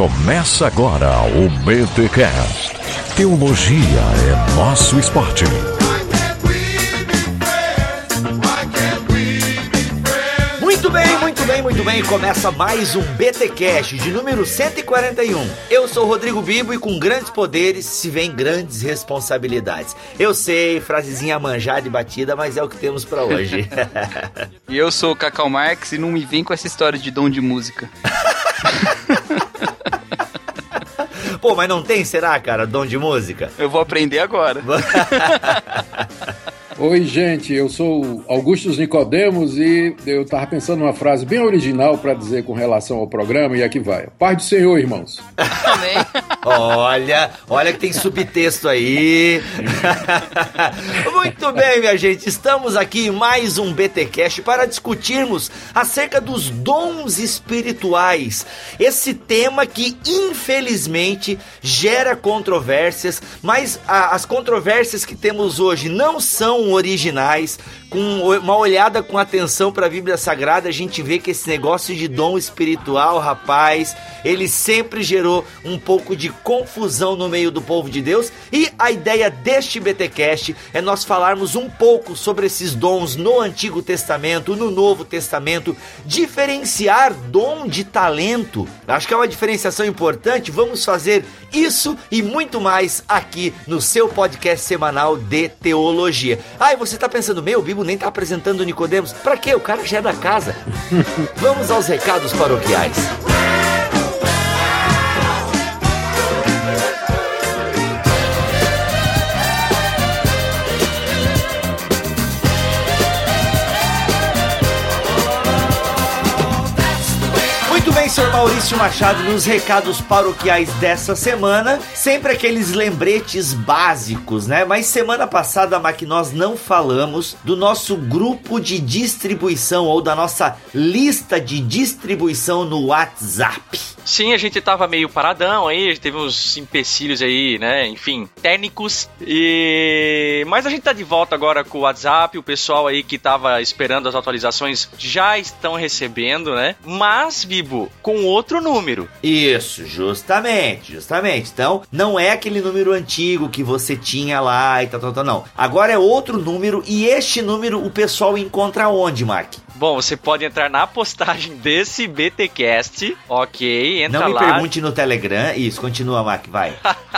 Começa agora o BTCast. Teologia é nosso esporte. Muito bem, muito bem, muito bem. Começa mais um BTcast de número 141. Eu sou Rodrigo Bibo e com grandes poderes se vem grandes responsabilidades. Eu sei, frasezinha manjada e batida, mas é o que temos pra hoje. E eu sou o Cacau Marx e não me vem com essa história de dom de música. Pô, mas não tem, será, cara, dom de música? Eu vou aprender agora. Oi, gente, eu sou Augustus Nicodemos e eu tava pensando numa frase bem original para dizer com relação ao programa e aqui vai. Paz do Senhor, irmãos. Amém. Olha, olha que tem subtexto aí. Muito bem, minha gente, estamos aqui em mais um BTcast para discutirmos acerca dos dons espirituais. Esse tema que infelizmente gera controvérsias, mas a- as controvérsias que temos hoje não são originais. Com uma olhada com atenção para a Bíblia Sagrada, a gente vê que esse negócio de dom espiritual, rapaz, ele sempre gerou um pouco de confusão no meio do povo de Deus. E a ideia deste BTcast é nós falarmos um pouco sobre esses dons no Antigo Testamento, no Novo Testamento, diferenciar dom de talento. Acho que é uma diferenciação importante. Vamos fazer isso e muito mais aqui no seu podcast semanal de teologia. Ah, e você tá pensando, meu, o Bibo nem tá apresentando o Nicodemos. Pra quê? O cara já é da casa. Vamos aos recados paroquiais. Senhor Maurício Machado, nos recados paroquiais dessa semana, sempre aqueles lembretes básicos, né? Mas semana passada, Mac, nós não falamos do nosso grupo de distribuição ou da nossa lista de distribuição no WhatsApp. Sim, a gente tava meio paradão aí, teve uns empecilhos aí, né? Enfim, técnicos. E mas a gente tá de volta agora com o WhatsApp, o pessoal aí que tava esperando as atualizações já estão recebendo, né? Mas, Bibo, com outro número. Isso, justamente, justamente. Então, não é aquele número antigo que você tinha lá e tal, tal, tal, não. Agora é outro número e este número o pessoal encontra onde, Mac? Bom, você pode entrar na postagem desse BTcast, ok? Entra Não me lá. pergunte no Telegram. Isso, continua, Mac, vai.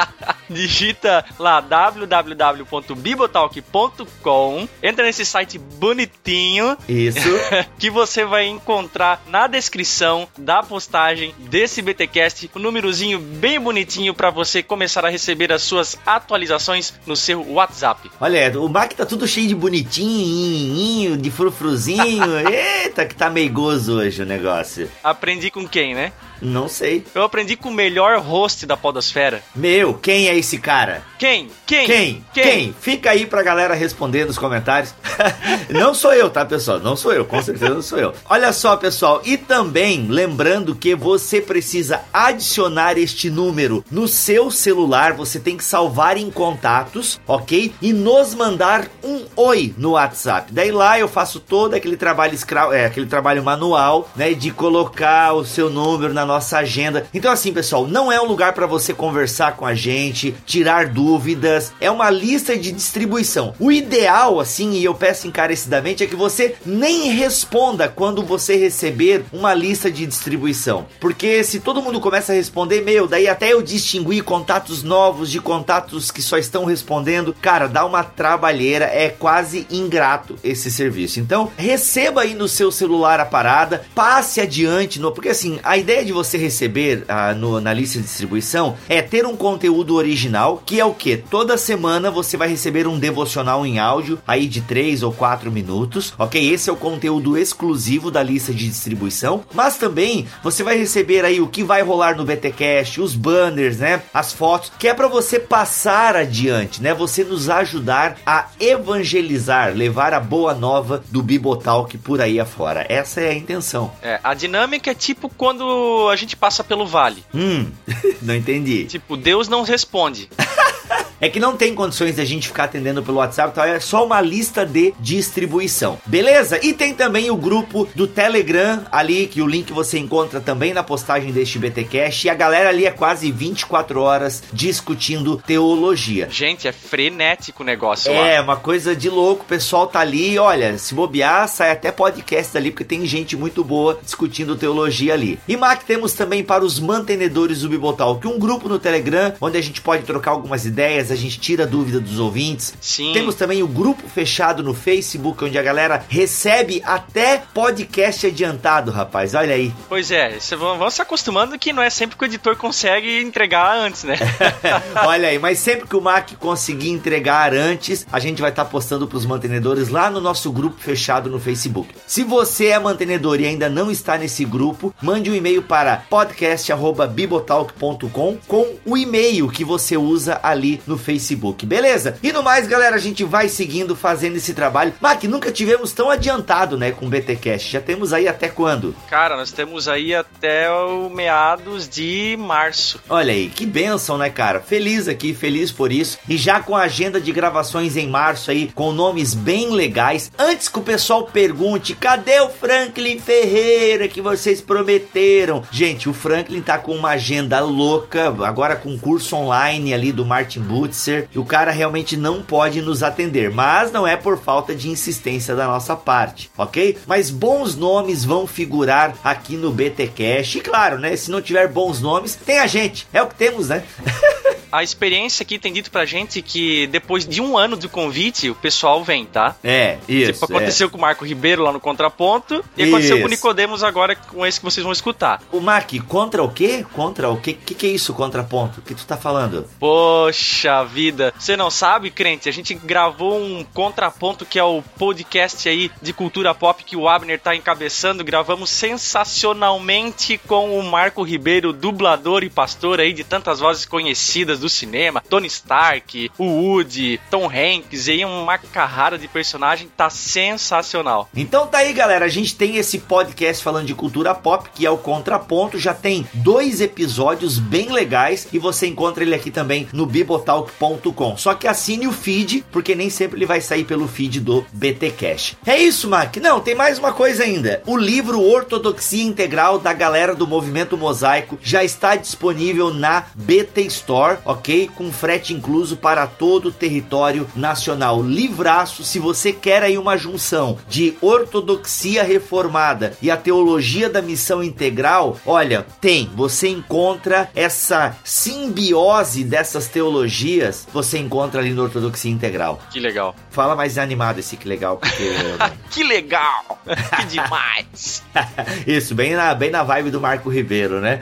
Digita lá www.bibotalk.com, entra nesse site bonitinho Isso. que você vai encontrar na descrição da postagem desse BTcast um númerozinho bem bonitinho para você começar a receber as suas atualizações no seu WhatsApp. Olha, o Mac tá tudo cheio de bonitinho, de frufruzinho. Eita, que tá meigoso hoje o negócio. Aprendi com quem, né? Não sei. Eu aprendi com o melhor host da podosfera. Meu, quem é esse cara? Quem? Quem? Quem? Quem? Fica aí pra galera responder nos comentários. não sou eu, tá, pessoal? Não sou eu, com certeza não sou eu. Olha só, pessoal, e também lembrando que você precisa adicionar este número no seu celular, você tem que salvar em contatos, ok? E nos mandar um oi no WhatsApp. Daí lá eu faço todo aquele trabalho escra... é, aquele trabalho manual, né, de colocar o seu número na nossa agenda. Então assim, pessoal, não é um lugar para você conversar com a gente, tirar dúvidas, é uma lista de distribuição. O ideal, assim, e eu peço encarecidamente, é que você nem responda quando você receber uma lista de distribuição. Porque se todo mundo começa a responder, meu, daí até eu distinguir contatos novos de contatos que só estão respondendo, cara, dá uma trabalheira, é quase ingrato esse serviço. Então, receba aí no seu celular a parada, passe adiante, no, porque assim, a ideia de você receber ah, no- na lista de distribuição é ter um conteúdo original, que é o que? Toda semana você vai receber um devocional em áudio, aí de 3 ou 4 minutos, ok? Esse é o conteúdo exclusivo da lista de distribuição, mas também você vai receber aí o que vai rolar no BTcast, os banners, né? As fotos, que é para você passar adiante, né? Você nos ajudar a evangelizar, levar a boa nova do Bibotalk por aí afora. Essa é a intenção. É, a dinâmica é tipo quando a gente passa pelo vale. Hum, não entendi. Tipo, Deus não responde. É que não tem condições da gente ficar atendendo pelo WhatsApp, então é só uma lista de distribuição. Beleza? E tem também o grupo do Telegram ali, que o link você encontra também na postagem deste BTcast. E a galera ali é quase 24 horas discutindo teologia. Gente, é frenético o negócio É, lá. uma coisa de louco. O pessoal tá ali, olha, se bobear, sai até podcast ali, porque tem gente muito boa discutindo teologia ali. E Mac, temos também para os mantenedores do Bibotalk um grupo no Telegram, onde a gente pode trocar algumas ideias, a gente tira dúvida dos ouvintes. Sim. Temos também o grupo fechado no Facebook, onde a galera recebe até podcast adiantado, rapaz. Olha aí. Pois é, vamos se acostumando que não é sempre que o editor consegue entregar antes, né? Olha aí, mas sempre que o Mac conseguir entregar antes, a gente vai estar postando para os mantenedores lá no nosso grupo fechado no Facebook. Se você é mantenedor e ainda não está nesse grupo, mande um e-mail para podcast@bibotalk.com com o e-mail que você usa ali no Facebook, beleza? E no mais, galera, a gente vai seguindo fazendo esse trabalho. Mac, nunca tivemos tão adiantado, né, com o BTcast. Já temos aí até quando? Cara, nós temos aí até o meados de março. Olha aí, que bênção, né, cara? Feliz aqui, feliz por isso. E já com a agenda de gravações em março aí, com nomes bem legais. Antes que o pessoal pergunte, cadê o Franklin Ferreira que vocês prometeram? Gente, o Franklin tá com uma agenda louca, agora com curso online ali do Martin Butzer. E o cara realmente não pode nos atender, mas não é por falta de insistência da nossa parte, ok? Mas bons nomes vão figurar aqui no BT Cash. E claro, né? Se não tiver bons nomes, tem a gente. É o que temos, né? A experiência aqui tem dito pra gente que depois de um ano de convite, o pessoal vem, tá? É, isso. tipo, aconteceu com o Marco Ribeiro lá no Contraponto e aconteceu com o Isso. Nicodemos agora com esse que vocês vão escutar. é. O Mac, contra o quê? Contra o quê? Que que é isso, contraponto? O que tu tá falando? Poxa vida, você não sabe, crente? A gente gravou um Contraponto que é o podcast aí de cultura pop que o Abner tá encabeçando. Gravamos sensacionalmente com o Marco Ribeiro, dublador e pastor aí de tantas vozes conhecidas do cinema, Tony Stark, o Woody, Tom Hanks, e aí uma carrada de personagem, tá sensacional. Então tá aí, galera. A gente tem esse podcast falando de cultura pop, que é o Contraponto. Já tem dois episódios bem legais e você encontra ele aqui também no bibotalk.com. Só que assine o feed, porque nem sempre ele vai sair pelo feed do BT Cash. É isso, Mac. Não, tem mais uma coisa ainda. O livro Ortodoxia Integral da galera do Movimento Mosaico já está disponível na BT Store, ok? Com frete incluso para todo o território nacional. Livraço, se você quer aí uma junção de ortodoxia reformada e a teologia da missão integral, olha, tem. Você encontra essa simbiose dessas teologias, você encontra ali no Ortodoxia Integral. Que legal. Fala mais animado esse que legal, porque Que legal! que demais! Isso, bem na, bem na vibe do Marco Ribeiro, né?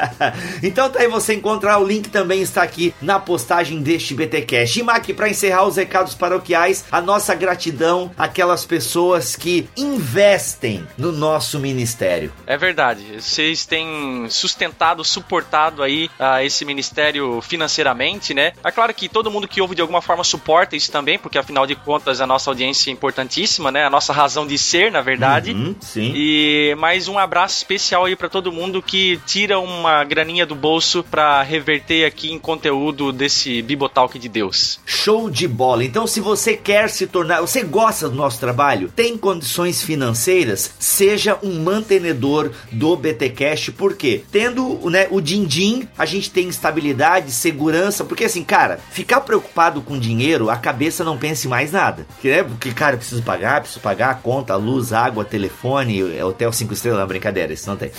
então tá aí, você encontrar o link também está aqui na postagem deste BTcast. E Mac, para encerrar os recados paroquiais, a nossa gratidão àquelas pessoas que investem no nosso ministério. É verdade. Vocês têm sustentado, suportado aí ah, esse ministério financeiramente, né? É claro que todo mundo que ouve de alguma forma suporta isso também, porque afinal de contas a nossa audiência é importantíssima, né? A nossa razão de ser, na verdade. Uhum, sim. E mais um abraço especial aí pra todo mundo que tira uma graninha do bolso pra reverter aqui em conteúdo desse Bibotalk de Deus. Show de bola. Então, se você quer se tornar, você gosta do nosso trabalho, tem condições financeiras, seja um mantenedor do BTcast, porque tendo né, o din-din, a gente tem estabilidade, segurança, porque assim, cara, ficar preocupado com dinheiro, a cabeça não pensa em mais nada. Né, porque, cara, eu preciso pagar, preciso pagar a conta, a luz, água, telefone, é hotel 5 estrelas, não, brincadeira, isso não tem.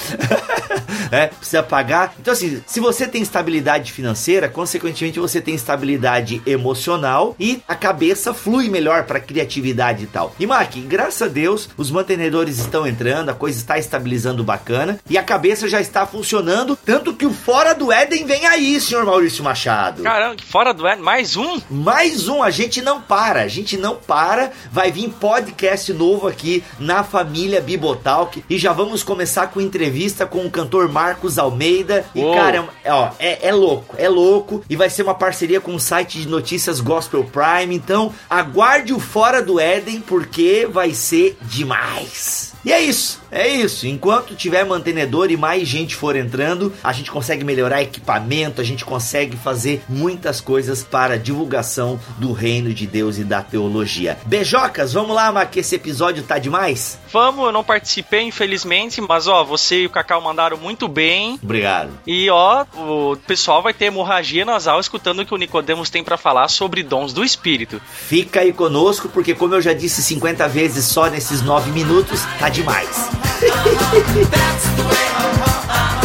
é, precisa pagar. Então, assim, se você tem estabilidade financeira, consequentemente você tem estabilidade emocional e a cabeça flui melhor para criatividade e tal. E Mark, graças a Deus, os mantenedores estão entrando, a coisa está estabilizando bacana e a cabeça já está funcionando, tanto que o Fora do Éden vem aí, senhor Maurício Machado. Caramba, fora do Ed, mais um? Mais um, a gente não para, a gente não para. Vai vir podcast novo aqui na família Bibotalk e já vamos começar com entrevista com o cantor Marcos Almeida. E Uou. cara, é, ó, é, é louco, é louco e vai ser uma parceria com o site de notícias Gospel Prime. Então, aguarde o Fora do Éden porque vai ser demais. E é isso, é isso. Enquanto tiver mantenedor e mais gente for entrando, a gente consegue melhorar equipamento, a gente consegue fazer muitas coisas para a divulgação do reino de Deus e da teologia. Beijocas, vamos lá, que esse episódio tá demais? Vamos, eu não participei, infelizmente, mas ó, você e o Cacau mandaram muito bem. Obrigado. E ó, o pessoal vai ter hemorragia nasal escutando o que o Nicodemos tem para falar sobre dons do Espírito. Fica aí conosco, porque como eu já disse 50 vezes só nesses 9 minutos, tá demais.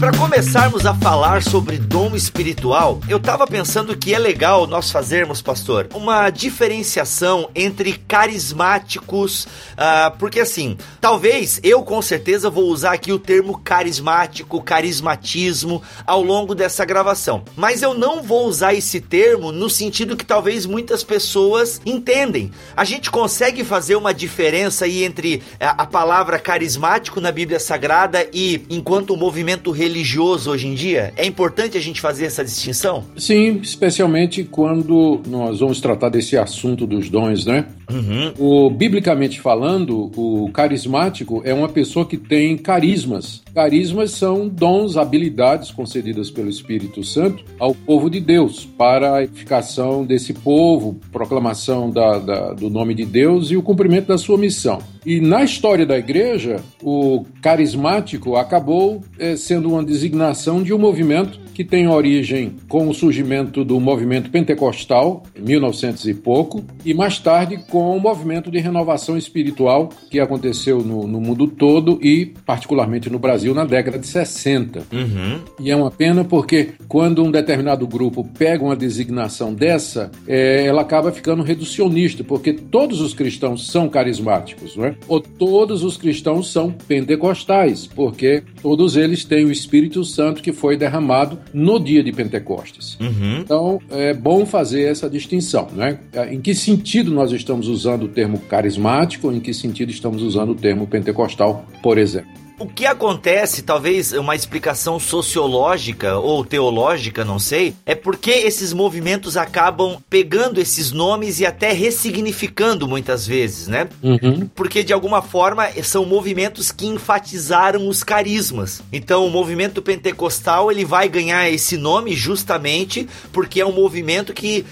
para começarmos a falar sobre dom espiritual, eu tava pensando que é legal nós fazermos, pastor, uma diferenciação entre carismáticos, uh, porque assim, talvez eu com certeza vou usar aqui o termo carismático, carismatismo ao longo dessa gravação, mas eu não vou usar esse termo no sentido que talvez muitas pessoas entendem. A gente consegue fazer uma diferença aí entre a, a palavra carismático na Bíblia Sagrada e enquanto o movimento religioso hoje em dia? É importante a gente fazer essa distinção? Sim, especialmente quando nós vamos tratar desse assunto dos dons, né? Uhum. O, biblicamente falando, o carismático é uma pessoa que tem carismas. Carismas são dons, habilidades concedidas pelo Espírito Santo ao povo de Deus para a edificação desse povo, proclamação da, da, do nome de Deus e o cumprimento da sua missão. E na história da igreja, o carismático acabou é, sendo uma designação de um movimento que tem origem com o surgimento do movimento pentecostal, em 1900 e pouco, e mais tarde com o movimento de renovação espiritual que aconteceu no, no mundo todo e, particularmente no Brasil, na década de 60. Uhum. E é uma pena porque quando um determinado grupo pega uma designação dessa, é, ela acaba ficando reducionista, porque todos os cristãos são carismáticos, não é? Ou todos os cristãos são pentecostais, porque todos eles têm o Espírito Santo que foi derramado no dia de Pentecostes. Uhum. Então, é bom fazer essa distinção, né? Em que sentido nós estamos usando o termo carismático, em que sentido estamos usando o termo pentecostal, por exemplo. O que acontece, talvez uma explicação sociológica ou teológica, não sei, é porque esses movimentos acabam pegando esses nomes e até ressignificando muitas vezes, né? Uhum. Porque de alguma forma são movimentos que enfatizaram os carismas. Então o movimento pentecostal ele vai ganhar esse nome justamente porque é um movimento que,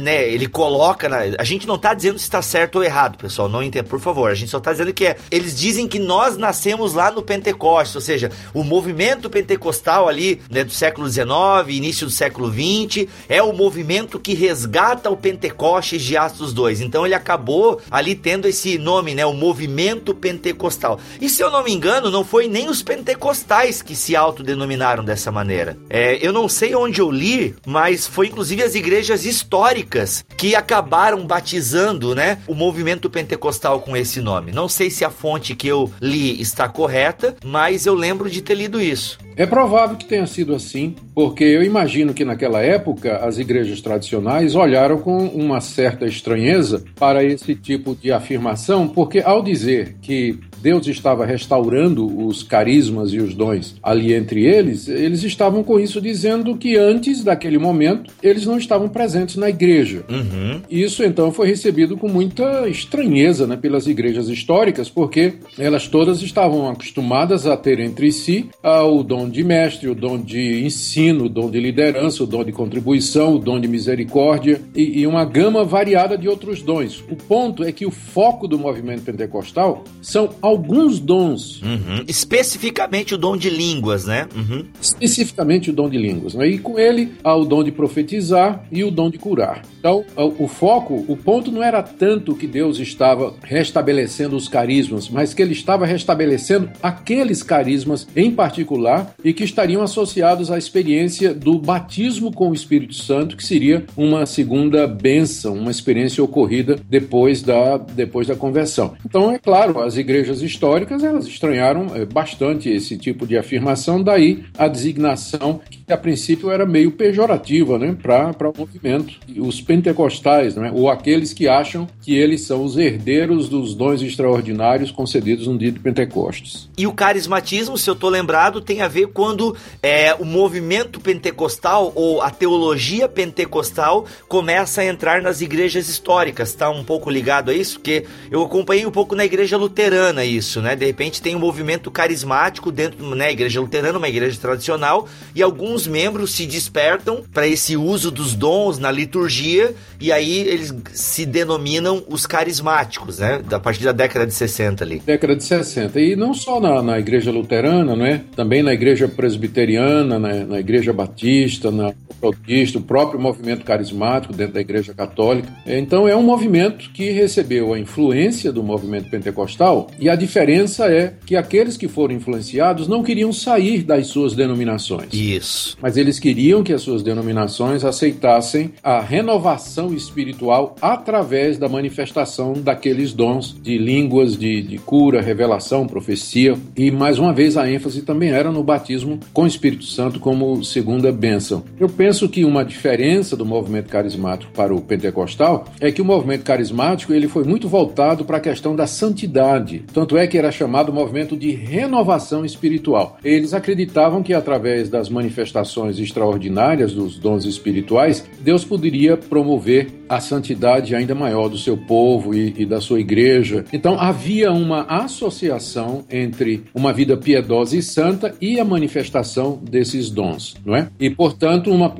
né, ele coloca, na, a gente não tá dizendo se está certo ou errado, pessoal, não entenda, por favor, a gente só tá dizendo que é, eles dizem que nós nascemos lá no Pentecostes, ou seja, o movimento pentecostal ali né, do século XIX, início do século XX, é o movimento que resgata o Pentecostes de Atos 2. Então ele acabou ali tendo esse nome, né, o movimento pentecostal. E se eu não me engano, não foi nem os pentecostais que se autodenominaram dessa maneira. É, eu não sei onde eu li, mas foi inclusive as igrejas históricas que acabaram batizando, né, o movimento pentecostal com esse nome. Não sei se a fonte que eu li está correta, mas eu lembro de ter lido isso. É provável que tenha sido assim, porque eu imagino que naquela época as igrejas tradicionais olharam com uma certa estranheza para esse tipo de afirmação, porque ao dizer que Deus estava restaurando os carismas e os dons ali entre eles, eles estavam com isso dizendo que antes daquele momento eles não estavam presentes na igreja. Uhum. Isso então foi recebido com muita estranheza né, pelas igrejas históricas, porque elas todas estavam acostumadas a ter entre si ah, o dom de mestre, o dom de ensino, o dom de liderança, o dom de contribuição, o dom de misericórdia e, e uma gama variada de outros dons. O ponto é que o foco do movimento pentecostal são alguns dons. Uhum. Especificamente o dom de línguas, né? Uhum. Especificamente o dom de línguas. Né? E com ele há o dom de profetizar e o dom de curar. Então, o foco, o ponto não era tanto que Deus estava restabelecendo os carismas, mas que ele estava restabelecendo aqueles carismas em particular e que estariam associados à experiência do batismo com o Espírito Santo, que seria uma segunda bênção, uma experiência ocorrida depois da, depois da conversão. Então, é claro, as igrejas históricas elas estranharam é, bastante esse tipo de afirmação, daí a designação que a princípio era meio pejorativa né, para o movimento. Os pentecostais, né, ou aqueles que acham que eles são os herdeiros dos dons extraordinários concedidos no dia de Pentecostes. E o carismatismo, se eu estou lembrado, tem a ver quando é, o movimento pentecostal ou a teologia pentecostal começa a entrar nas igrejas históricas. Está um pouco ligado a isso? Porque eu acompanhei um pouco na igreja luterana isso, né? De repente tem um movimento carismático dentro da né, igreja luterana, uma igreja tradicional, e alguns membros se despertam para esse uso dos dons na liturgia, e aí eles se denominam os carismáticos, né? A partir da década de 60 ali. Década de 60. E não só na, na igreja luterana, né? Também na igreja presbiteriana, na, na igreja batista, na metodista, o próprio movimento carismático dentro da igreja católica. Então é um movimento que recebeu a influência do movimento pentecostal e a diferença é que aqueles que foram influenciados não queriam sair das suas denominações. Isso. Mas eles queriam que as suas denominações aceitassem a renovação espiritual através da manifestação daqueles dons de línguas, de, de cura, revelação, profecia. E mais uma vez a ênfase também era no batismo com o Espírito Santo como segunda bênção. Eu penso que uma diferença do movimento carismático para o pentecostal é que o movimento carismático ele foi muito voltado para a questão da santidade. Tanto é que era chamado movimento de renovação espiritual. Eles acreditavam que através das manifestações extraordinárias dos dons espirituais, Deus poderia promover a santidade ainda maior do seu povo e, e da sua igreja. Então havia uma associação entre uma vida piedosa e santa e a manifestação desses dons, não é? E portanto, uma,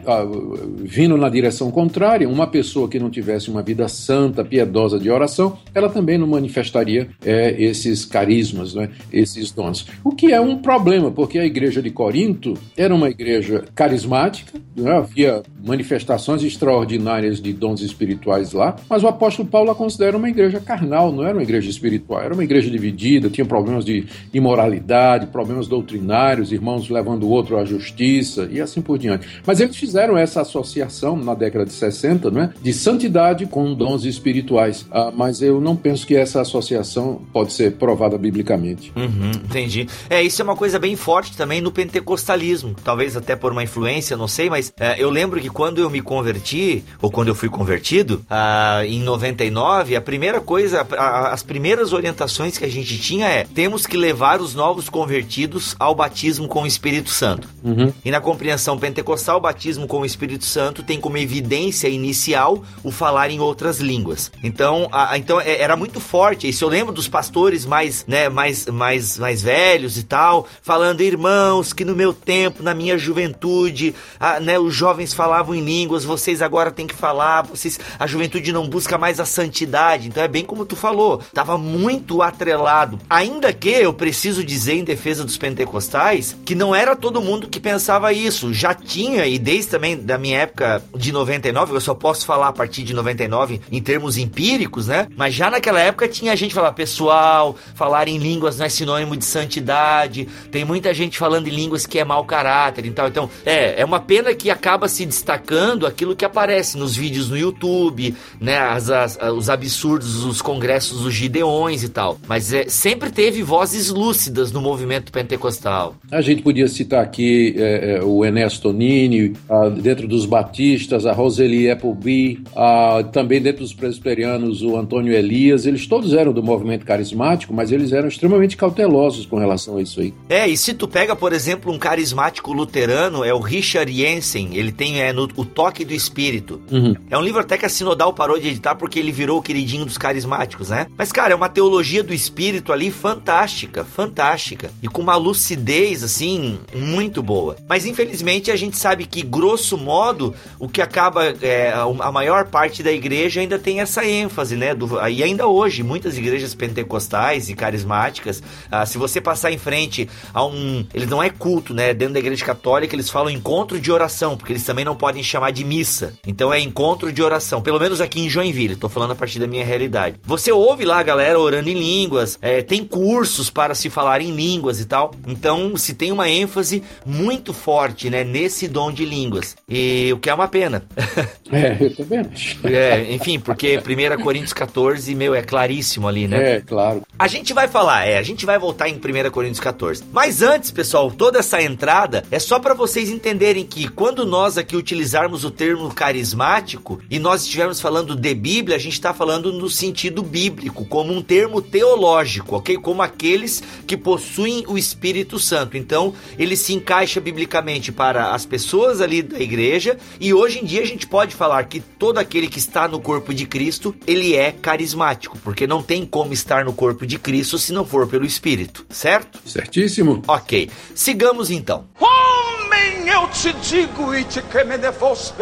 vindo na direção contrária, uma pessoa que não tivesse uma vida santa, piedosa de oração, ela também não manifestaria é, esses carismas, é? esses dons. O que é um problema, porque a igreja de Corinto era uma igreja carismática, é? havia manifestações extraordinárias de dons lá, mas o apóstolo Paulo a considera uma igreja carnal, não era uma igreja espiritual, era uma igreja dividida, tinha problemas de imoralidade, problemas doutrinários, irmãos levando o outro à justiça e assim por diante. Mas eles fizeram essa associação na década de 60, não é? De santidade com dons espirituais. Ah, mas eu não penso que essa associação pode ser provada biblicamente. Uhum, entendi. É, isso é uma coisa bem forte também no pentecostalismo. Talvez até por uma influência, não sei, mas é, eu lembro que quando eu me converti, ou quando eu fui convertido, ah, em 99, a primeira coisa, a, as primeiras orientações que a gente tinha é: temos que levar os novos convertidos ao batismo com o Espírito Santo. Uhum. E na compreensão pentecostal, o batismo com o Espírito Santo tem como evidência inicial o falar em outras línguas. Então, a, então é, era muito forte. Isso eu lembro dos pastores mais, né, mais, mais, mais velhos e tal, falando, irmãos, que no meu tempo, na minha juventude, a, né, os jovens falavam em línguas, vocês agora têm que falar, vocês, a juventude não busca mais a santidade. Então é bem como tu falou, tava muito atrelado. Ainda que eu preciso dizer em defesa dos pentecostais que não era todo mundo que pensava isso. Já tinha, e desde também da minha época de 99, eu só posso falar a partir de 99 em termos empíricos, né? Mas já naquela época tinha gente falar, pessoal, falar em línguas não é sinônimo de santidade. Tem muita gente falando em línguas que é mau caráter e tal. Então, é, é uma pena que acaba se destacando aquilo que aparece nos vídeos no YouTube, né? As, as, os absurdos, os congressos dos gideões e tal. Mas é, sempre teve vozes lúcidas no movimento pentecostal. A gente podia citar aqui é, é, o Enéas Tonini, ah, dentro dos batistas, a Roseli Appleby, ah, também dentro dos presbiterianos, o Antônio Elias. Eles todos eram do movimento carismático, mas eles eram extremamente cautelosos com relação a isso aí. É, e se tu pega, por exemplo, um carismático luterano, é o Richard Jensen, ele tem é, no, o Toque do Espírito. Uhum. É um livro até que a Sinodal parou de editar porque ele virou o queridinho dos carismáticos, né? Mas, cara, é uma teologia do Espírito ali fantástica, fantástica. E com uma lucidez, assim, muito boa. Mas, infelizmente, a gente sabe que, grosso modo, o que acaba, é, a maior parte da igreja ainda tem essa ênfase, né? Do, e ainda hoje, muitas igrejas pentecostais e carismáticas, ah, se você passar em frente a um. Ele não é culto, né? Dentro da igreja católica, eles falam encontro de oração, porque eles também não podem chamar de missa. Então é encontro de oração. Pelo menos aqui em Joinville, tô falando a partir da minha realidade. Você ouve lá a galera orando em línguas, é, tem cursos para se falar em línguas e tal. Então se tem uma ênfase muito forte, né? Nesse dom de línguas. E o que é uma pena. É, eu também acho. É, enfim, porque 1 Coríntios 14, meu, é claríssimo ali, né? É, claro. A gente vai falar, é, a gente vai voltar em 1 Coríntios 14. Mas antes, pessoal, toda essa entrada é só para vocês entenderem que quando nós aqui utilizarmos o termo carismático e nós nós estivermos falando de Bíblia, a gente está falando no sentido bíblico, como um termo teológico, ok? Como aqueles que possuem o Espírito Santo. Então, ele se encaixa biblicamente para as pessoas ali da igreja e hoje em dia a gente pode falar que todo aquele que está no corpo de Cristo, ele é carismático, porque não tem como estar no corpo de Cristo se não for pelo Espírito, certo? Certíssimo. Ok. Sigamos então. Homem, eu te digo e te que me devos.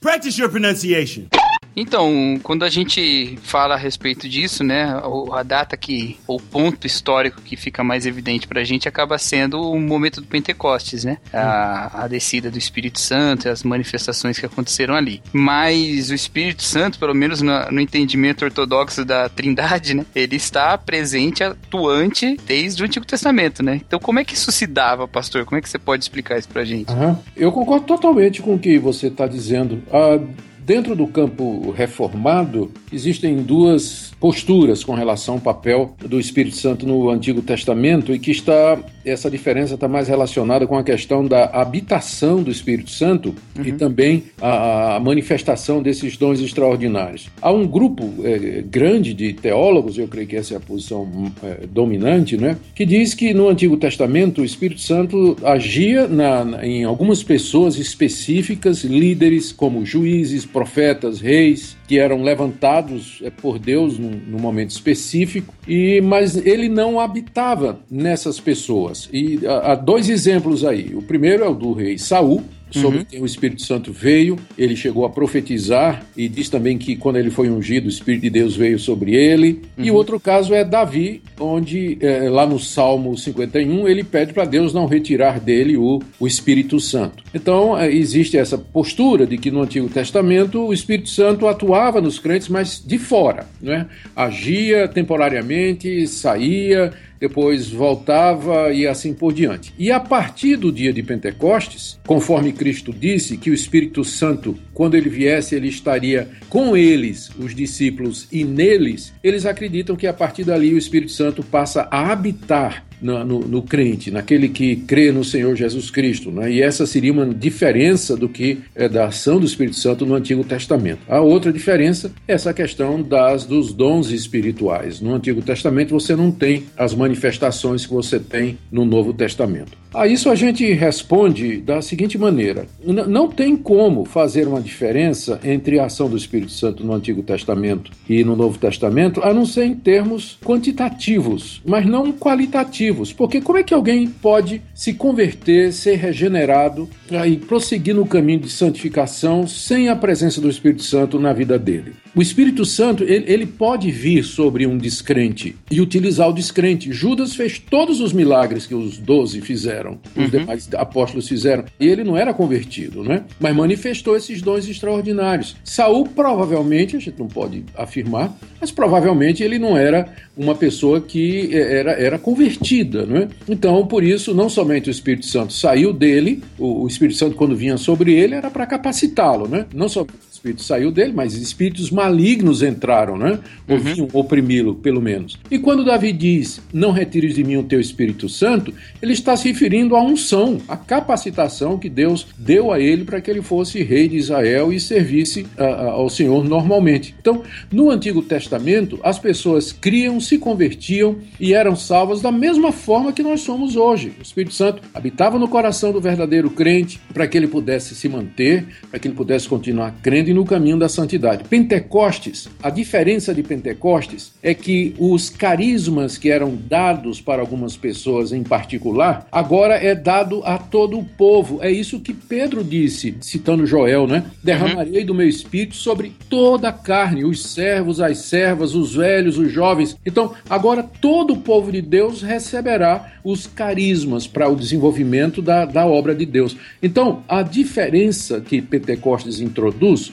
Practice your pronunciation. Então, quando a gente fala a respeito disso, né, a data que, o ponto histórico que fica mais evidente pra gente acaba sendo o momento do Pentecostes, né? A, a descida do Espírito Santo e as manifestações que aconteceram ali. Mas o Espírito Santo, pelo menos no, no entendimento ortodoxo da Trindade, né, ele está presente, atuante desde o Antigo Testamento, né? Então, como é que isso se dava, pastor? Como é que você pode explicar isso pra gente? Uhum. Eu concordo totalmente com o que você está dizendo. Ah, Dentro do campo reformado, existem duas posturas com relação ao papel do Espírito Santo no Antigo Testamento e que está essa diferença está mais relacionada com a questão da habitação do Espírito Santo uhum. e também a, a, manifestação desses dons extraordinários. Há um grupo é, grande de teólogos, eu creio que essa é a posição é, dominante, né, que diz que no Antigo Testamento o Espírito Santo agia na, na, em algumas pessoas específicas, líderes como juízes, profetas, reis, que eram levantados é, por Deus num, num, momento específico, e mas ele não habitava nessas pessoas. E há dois exemplos aí. O primeiro é o do rei Saul, sobre uhum. quem o Espírito Santo veio. Ele chegou a profetizar e diz também que quando ele foi ungido, o Espírito de Deus veio sobre ele. Uhum. E o outro caso é Davi, onde é, lá no Salmo 51 ele pede para Deus não retirar dele o, o Espírito Santo. Então é, existe essa postura de que no Antigo Testamento o Espírito Santo atuava nos crentes, mas de fora, né? agia temporariamente, saía depois voltava e assim por diante. E a partir do dia de Pentecostes, conforme Cristo disse que o Espírito Santo, quando ele viesse, ele estaria com eles, os discípulos, e neles, eles acreditam que a partir dali o Espírito Santo passa a habitar no, no, no, crente, naquele que crê no Senhor Jesus Cristo. Né? E essa seria uma diferença do que é da ação do Espírito Santo no Antigo Testamento. A outra diferença é essa questão das dos dons espirituais. No Antigo Testamento você não tem as manifestações que você tem no Novo Testamento. A isso a gente responde da seguinte maneira: não tem como fazer uma diferença entre a ação do Espírito Santo no Antigo Testamento e no Novo Testamento, a não ser em termos quantitativos, mas não qualitativos. Porque como é que alguém pode se converter, ser regenerado e prosseguir no caminho de santificação sem a presença do Espírito Santo na vida dele? O Espírito Santo, ele, ele, pode vir sobre um descrente e utilizar o descrente. Judas fez todos os milagres que os doze fizeram, os uhum. demais apóstolos fizeram, e ele não era convertido, né? Mas manifestou esses dons extraordinários. Saul, provavelmente, a gente não pode afirmar, mas provavelmente ele não era uma pessoa que é, era, era convertida, né? Então, por isso, não somente o Espírito Santo saiu dele, o, o Espírito Santo, quando vinha sobre ele, era para capacitá-lo, né? Não só espírito saiu dele, mas espíritos malignos entraram, né? Ou uhum. vinham oprimi-lo, pelo menos. E quando Davi diz, não retires de mim o teu Espírito Santo, ele está se referindo à unção, à capacitação que Deus deu a ele para que ele fosse rei de Israel e servisse a, a, ao Senhor normalmente. Então, no Antigo Testamento, as pessoas criam, se convertiam e eram salvas da mesma forma que nós somos hoje. O Espírito Santo habitava no coração do verdadeiro crente para que ele pudesse se manter, para que ele pudesse continuar crendo no caminho da santidade. Pentecostes, a diferença de Pentecostes é que os carismas que eram dados para algumas pessoas em particular, agora é dado a todo o povo. É isso que Pedro disse, citando Joel, né? Derramarei do meu espírito sobre toda a carne, os servos, as servas, os velhos, os jovens. Então, agora todo o povo de Deus receberá os carismas para o desenvolvimento da, da obra de Deus. Então, a diferença que Pentecostes introduz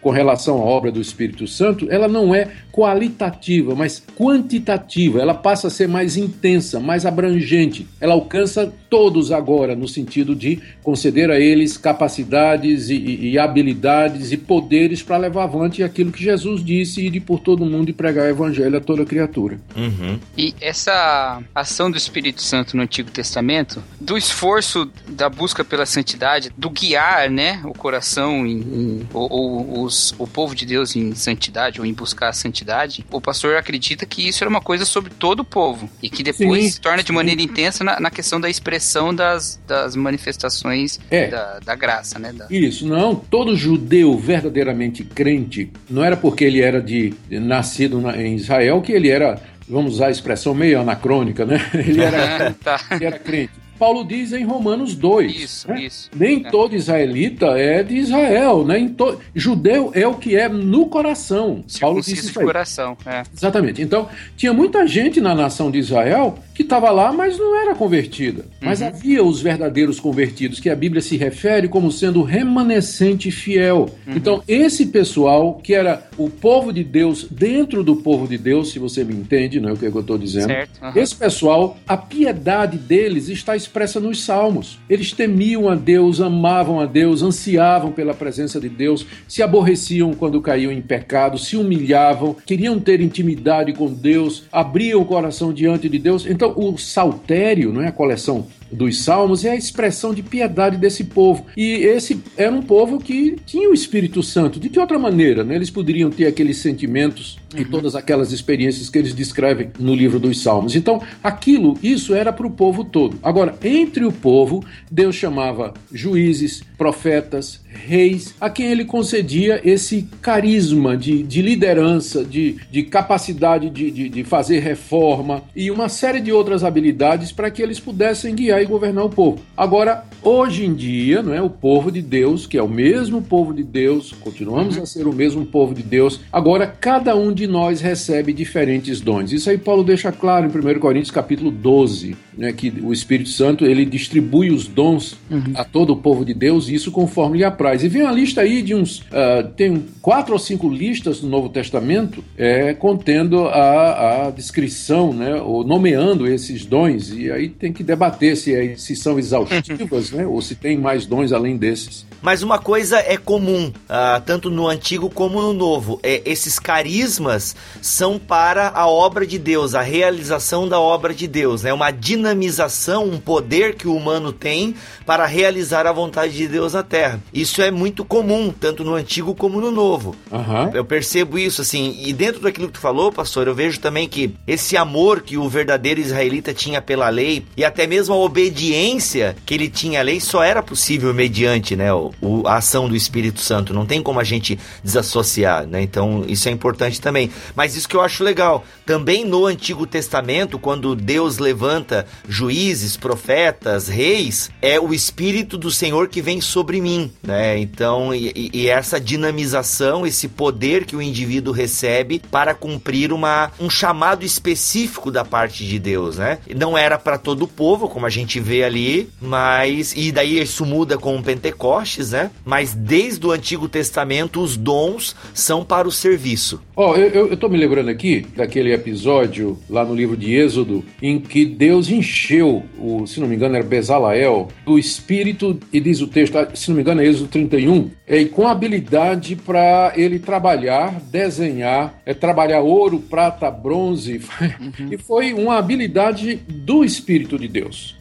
com relação à obra do Espírito Santo, ela não é qualitativa, mas quantitativa. Ela passa a ser mais intensa, mais abrangente. Ela alcança todos agora, no sentido de conceder a eles capacidades e, e, e habilidades e poderes para levar avante aquilo que Jesus disse e de por todo mundo e pregar o evangelho a toda criatura. Uhum. E essa ação do Espírito Santo no Antigo Testamento, do esforço da busca pela santidade, do guiar, né, o coração em, em, ou, ou os os, o povo de Deus em santidade ou em buscar a santidade, o pastor acredita que isso era uma coisa sobre todo o povo e que depois Sim. se torna de maneira intensa na, na questão da expressão das, das manifestações É. da, da graça, né? Da- Isso, não. Todo judeu verdadeiramente crente não era porque ele era de nascido na- em Israel que ele era, vamos usar a expressão meio anacrônica, né? Ele era, tá. ele era crente. Paulo diz em Romanos 2. Isso, né? isso. Nem É. todo israelita é de Israel, né? Em to- Judeu é o que é no coração. Paulo Circunciso isso de aí. coração. É. Exatamente. Então, tinha muita gente na nação de Israel que estava lá, mas não era convertida. Mas havia os verdadeiros convertidos, que a Bíblia se refere como sendo remanescente fiel. Então, esse pessoal, que era o povo de Deus dentro do povo de Deus, se você me entende, não é o que eu estou dizendo. Certo. aham. Esse pessoal, a piedade deles está expressa nos salmos. Eles temiam a Deus, amavam a Deus, ansiavam pela presença de Deus, se aborreciam quando caíam em pecado, se humilhavam, queriam ter intimidade com Deus, abriam o coração diante de Deus. Então, o saltério, não é a coleção dos salmos, é a expressão de piedade desse povo. E esse era um povo que tinha o Espírito Santo. De que outra maneira, né? Eles poderiam ter aqueles sentimentos e todas aquelas experiências que eles descrevem no livro dos Salmos. Então, aquilo, isso era para o povo todo. Agora, entre o povo, Deus chamava juízes, profetas, reis, a quem ele concedia esse carisma de, de liderança, de, de capacidade de, de, de fazer reforma e uma série de outras habilidades para que eles pudessem guiar e governar o povo. Agora, hoje em dia, não é o povo de Deus, que é o mesmo povo de Deus, continuamos a ser o mesmo povo de Deus. Agora, cada um de nós recebe diferentes dons. Isso aí Paulo deixa claro em 1 Coríntios capítulo 12, né, que o Espírito Santo ele distribui os dons a todo o povo de Deus, e isso conforme lhe apraz. E vem uma lista aí de uns. ah, tem quatro ou cinco listas no Novo Testamento é, contendo a, a descrição, né, ou nomeando esses dons, e aí tem que debater se, é- se são exaustivas, né, ou se tem mais dons além desses. Mas uma coisa é comum, ah, tanto no antigo como no novo. É, esses carismas são para a obra de Deus, a realização da obra de Deus. É né? uma dinamização, um poder que o humano tem para realizar a vontade de Deus na Terra. Isso é muito comum, tanto no antigo como no novo. Aham. Eu percebo isso, assim, e dentro daquilo que tu falou, pastor, eu vejo também que esse amor que o verdadeiro israelita tinha pela lei e até mesmo a obediência que ele tinha à lei só era possível mediante, né, o, o- a ação do Espírito Santo. Não tem como a gente desassociar, né? Então, isso é importante também. Mas isso que eu acho legal, também no Antigo Testamento, quando Deus levanta juízes, profetas, reis, é o Espírito do Senhor que vem sobre mim, né? Então, e, e- essa dinamização, esse poder que o indivíduo recebe para cumprir uma, um chamado específico da parte de Deus, né? Não era para todo o povo, como a gente vê ali, mas e daí isso muda com o Pentecostes, né? Mas desde o Antigo Testamento os dons são para o serviço. Ó, eu, eu, tô me lembrando aqui daquele episódio lá no livro de Êxodo, em que Deus encheu, o, se não me engano era Bezalael, do espírito, e diz o texto, ah, se não me engano é Êxodo 31, é, com habilidade para ele trabalhar, desenhar, é, trabalhar ouro, prata, bronze, e foi uma habilidade do Espírito de Deus.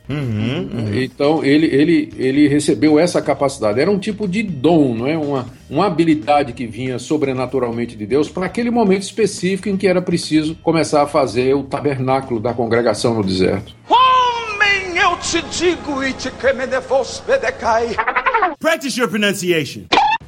Então ele, ele, ele recebeu essa capacidade. Era um tipo de dom, não é? Uma, uma habilidade que vinha sobrenaturalmente de Deus para aquele momento específico em que era preciso começar a fazer o tabernáculo da congregação no deserto. Homem, eu te digo, e te bedecai. Practice your pronunciation.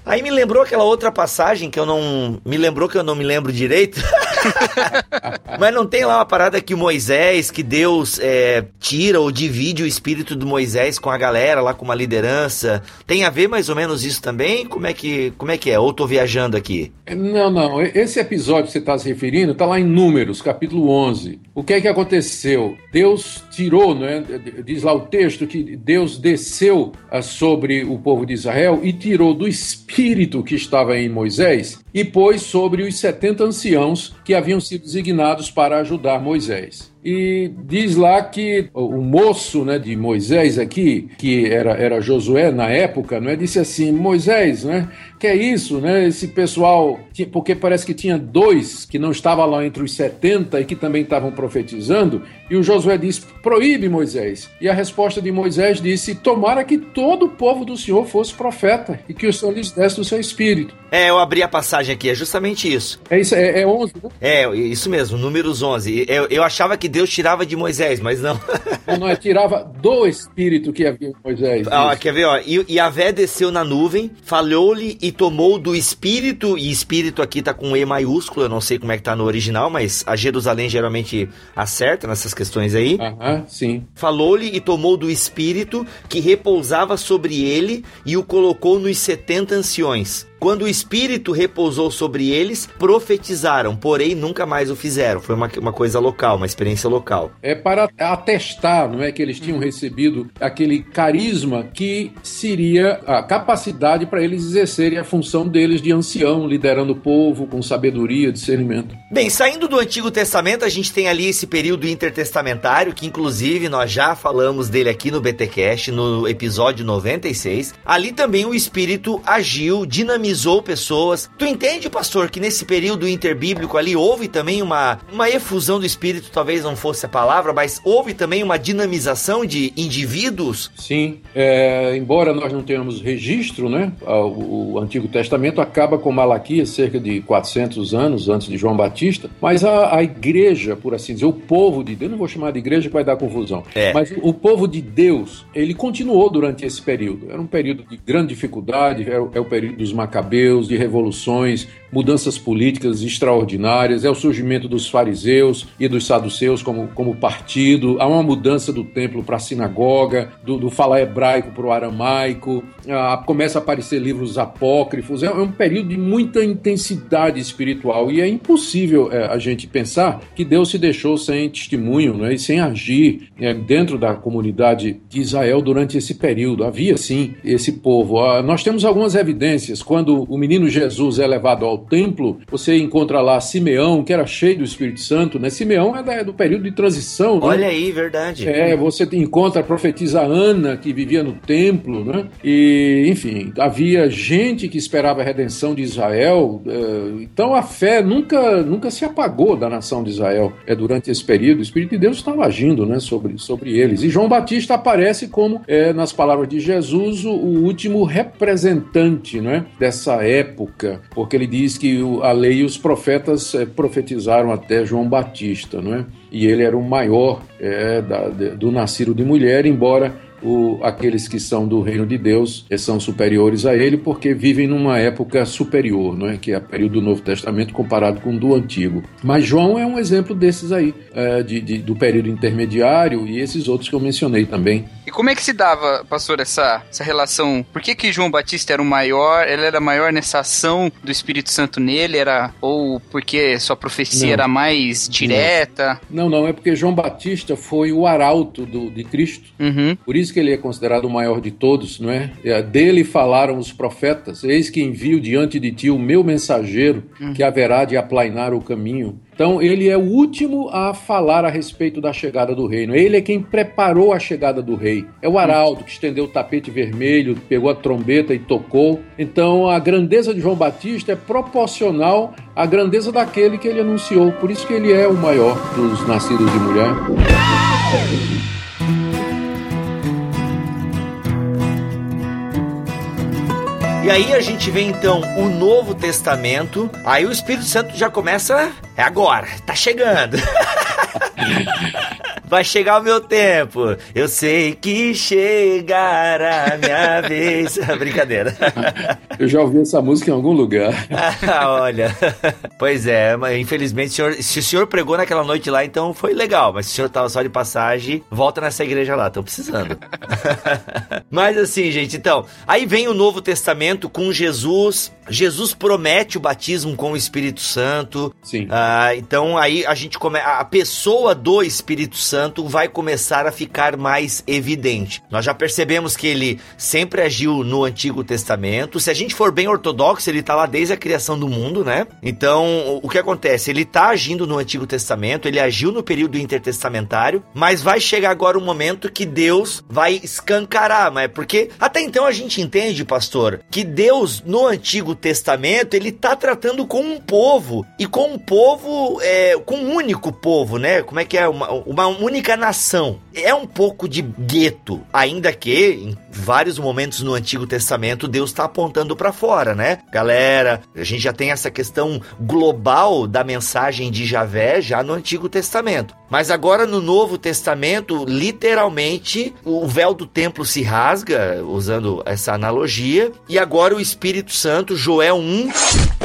Aí me lembrou aquela outra passagem que eu não. Me lembrou que eu não me lembro direito. Mas não tem lá uma parada que Moisés, que Deus é, tira ou divide o espírito do Moisés com a galera, lá com uma liderança. Tem a ver mais ou menos isso também? Como é que, como é, que é? Ou tô viajando aqui? Não, não. Esse episódio que você está se referindo está lá em Números, capítulo 11. O que é que aconteceu? Deus tirou, né? diz lá o texto, que Deus desceu ah, sobre o povo de Israel e tirou do espírito que estava em Moisés e pôs sobre os 70 anciãos que haviam sido designados para ajudar Moisés. e diz lá que o moço né, de Moisés aqui, que era, era Josué na época, não é, disse assim: Moisés, né? Que é isso, né? Esse pessoal, porque parece que tinha dois que não estavam lá entre os 70 e que também estavam profetizando, e o Josué disse: proíbe Moisés. E a resposta de Moisés disse: tomara que todo o povo do Senhor fosse profeta e que o Senhor lhes desse do seu espírito. É, eu abri a passagem aqui, é justamente isso. É isso, é, é 11, né? É, isso mesmo, números 11. Eu, eu achava que Deus tirava de Moisés, mas não. não, não, é, tirava do espírito que havia em Moisés. Ah, quer ver, ó? E, e a Vé desceu na nuvem, falou-lhe e tomou do espírito, e espírito aqui tá com E maiúsculo, eu não sei como é que tá no original, mas a Jerusalém geralmente acerta nessas questões aí. Aham, sim. Falou-lhe e tomou do espírito que repousava sobre ele e o colocou nos setenta anciões. Quando o Espírito repousou sobre eles, profetizaram, porém nunca mais o fizeram. Foi uma, uma coisa local, uma experiência local. É para atestar, não é, que eles tinham recebido aquele carisma que seria a capacidade para eles exercerem a função deles de ancião, liderando o povo com sabedoria, discernimento. Bem, saindo do Antigo Testamento, a gente tem ali esse período intertestamentário, que inclusive nós já falamos dele aqui no BTcast, no episódio 96. Ali também o Espírito agiu, dinamizou dinamizou pessoas. Tu entende, pastor, que nesse período interbíblico ali houve também uma, uma efusão do espírito, talvez não fosse a palavra, mas houve também uma dinamização de indivíduos? Sim, é, embora nós não tenhamos registro, né? O, Antigo Testamento acaba com Malaquias cerca de 400 anos antes de João Batista, mas a, a igreja, por assim dizer, o povo de Deus, não vou chamar de igreja que vai dar confusão, é. mas o, o povo de Deus, ele continuou durante esse período. Era um período de grande dificuldade, é o, é o período dos macabeus macabeus, de revoluções, mudanças políticas extraordinárias, é o surgimento dos fariseus e dos saduceus como, como partido, há uma mudança do templo para a sinagoga, do, do falar hebraico para o aramaico, ah, começa a aparecer livros apócrifos, é, é, um período de muita intensidade espiritual e é impossível é, a gente pensar que Deus se deixou sem testemunho né, e sem agir é, dentro da comunidade de Israel durante esse período. Havia sim esse povo. Ah, nós temos algumas evidências. Quando o menino Jesus é levado ao templo, você encontra lá Simeão, que era cheio do Espírito Santo, né? Simeão é, da, é do período de transição, né? Olha aí, verdade. É, você encontra a profetisa Ana, que vivia no templo, né? E, enfim, havia gente que esperava a redenção de Israel. É, então a fé nunca, nunca se apagou da nação de Israel. É durante esse período, o Espírito de Deus estava agindo, né? Sobre, sobre eles. E João Batista aparece como, é, nas palavras de Jesus, o, o último representante, né? Dessa época, porque ele diz diz que a lei e os profetas é, profetizaram até João Batista, não é? E ele era o maior é, da, do nascido de mulher, embora o, aqueles que são do reino de Deus são superiores a ele porque vivem numa época superior, não é? que é o período do Novo Testamento comparado com o do Antigo. Mas João é um exemplo desses aí, é, de, de, do período intermediário e esses outros que eu mencionei também. E como é que se dava, pastor, essa, essa relação? Por que, que João Batista era o maior? Ele era maior nessa ação do Espírito Santo nele? Era, ou porque sua profecia não. era mais direta? Não, não, é porque João Batista foi o arauto do, de Cristo. Uhum. Por isso que ele é considerado o maior de todos, não é? é? Dele falaram os profetas: Eis que envio diante de ti o meu mensageiro, uhum. que haverá de aplainar o caminho. Então, ele é o último a falar a respeito da chegada do reino. Ele é quem preparou a chegada do rei. É o arauto que estendeu o tapete vermelho, pegou a trombeta e tocou. Então, a grandeza de João Batista é proporcional à grandeza daquele que ele anunciou. Por isso que ele é o maior dos nascidos de mulher. E aí a gente vê então o Novo Testamento. Aí o Espírito Santo já começa. É agora, tá chegando. Vai chegar o meu tempo. Eu sei que chegará a minha vez. Brincadeira. Eu já ouvi essa música em algum lugar. Olha. Pois é, mas infelizmente, o senhor, se o senhor pregou naquela noite lá, então foi legal. Mas se o senhor tava só de passagem, volta nessa igreja lá, estão precisando. mas assim, gente, então, aí vem o Novo Testamento com Jesus. Jesus promete o batismo com o Espírito Santo. Sim. Ah, então aí a gente começa. A pessoa do Espírito Santo vai começar a ficar mais evidente. Nós já percebemos que ele sempre agiu no Antigo Testamento. Se a gente for bem ortodoxo, ele está lá desde a criação do mundo, né? Então, o que acontece? Ele está agindo no Antigo Testamento, ele agiu no período intertestamentário, mas vai chegar agora um momento que Deus vai escancarar, mas porque até então a gente entende, pastor, que Deus no Antigo Testamento ele está tratando com um povo e com um povo, é, com um único povo, né? Como é que é uma, uma única nação? É um pouco de gueto, ainda que em vários momentos no Antigo Testamento Deus está apontando para fora, né? Galera, a gente já tem essa questão global da mensagem de Javé já no Antigo Testamento. Mas agora no Novo Testamento, literalmente, o véu do templo se rasga, usando essa analogia, e agora o Espírito Santo, Joel 1,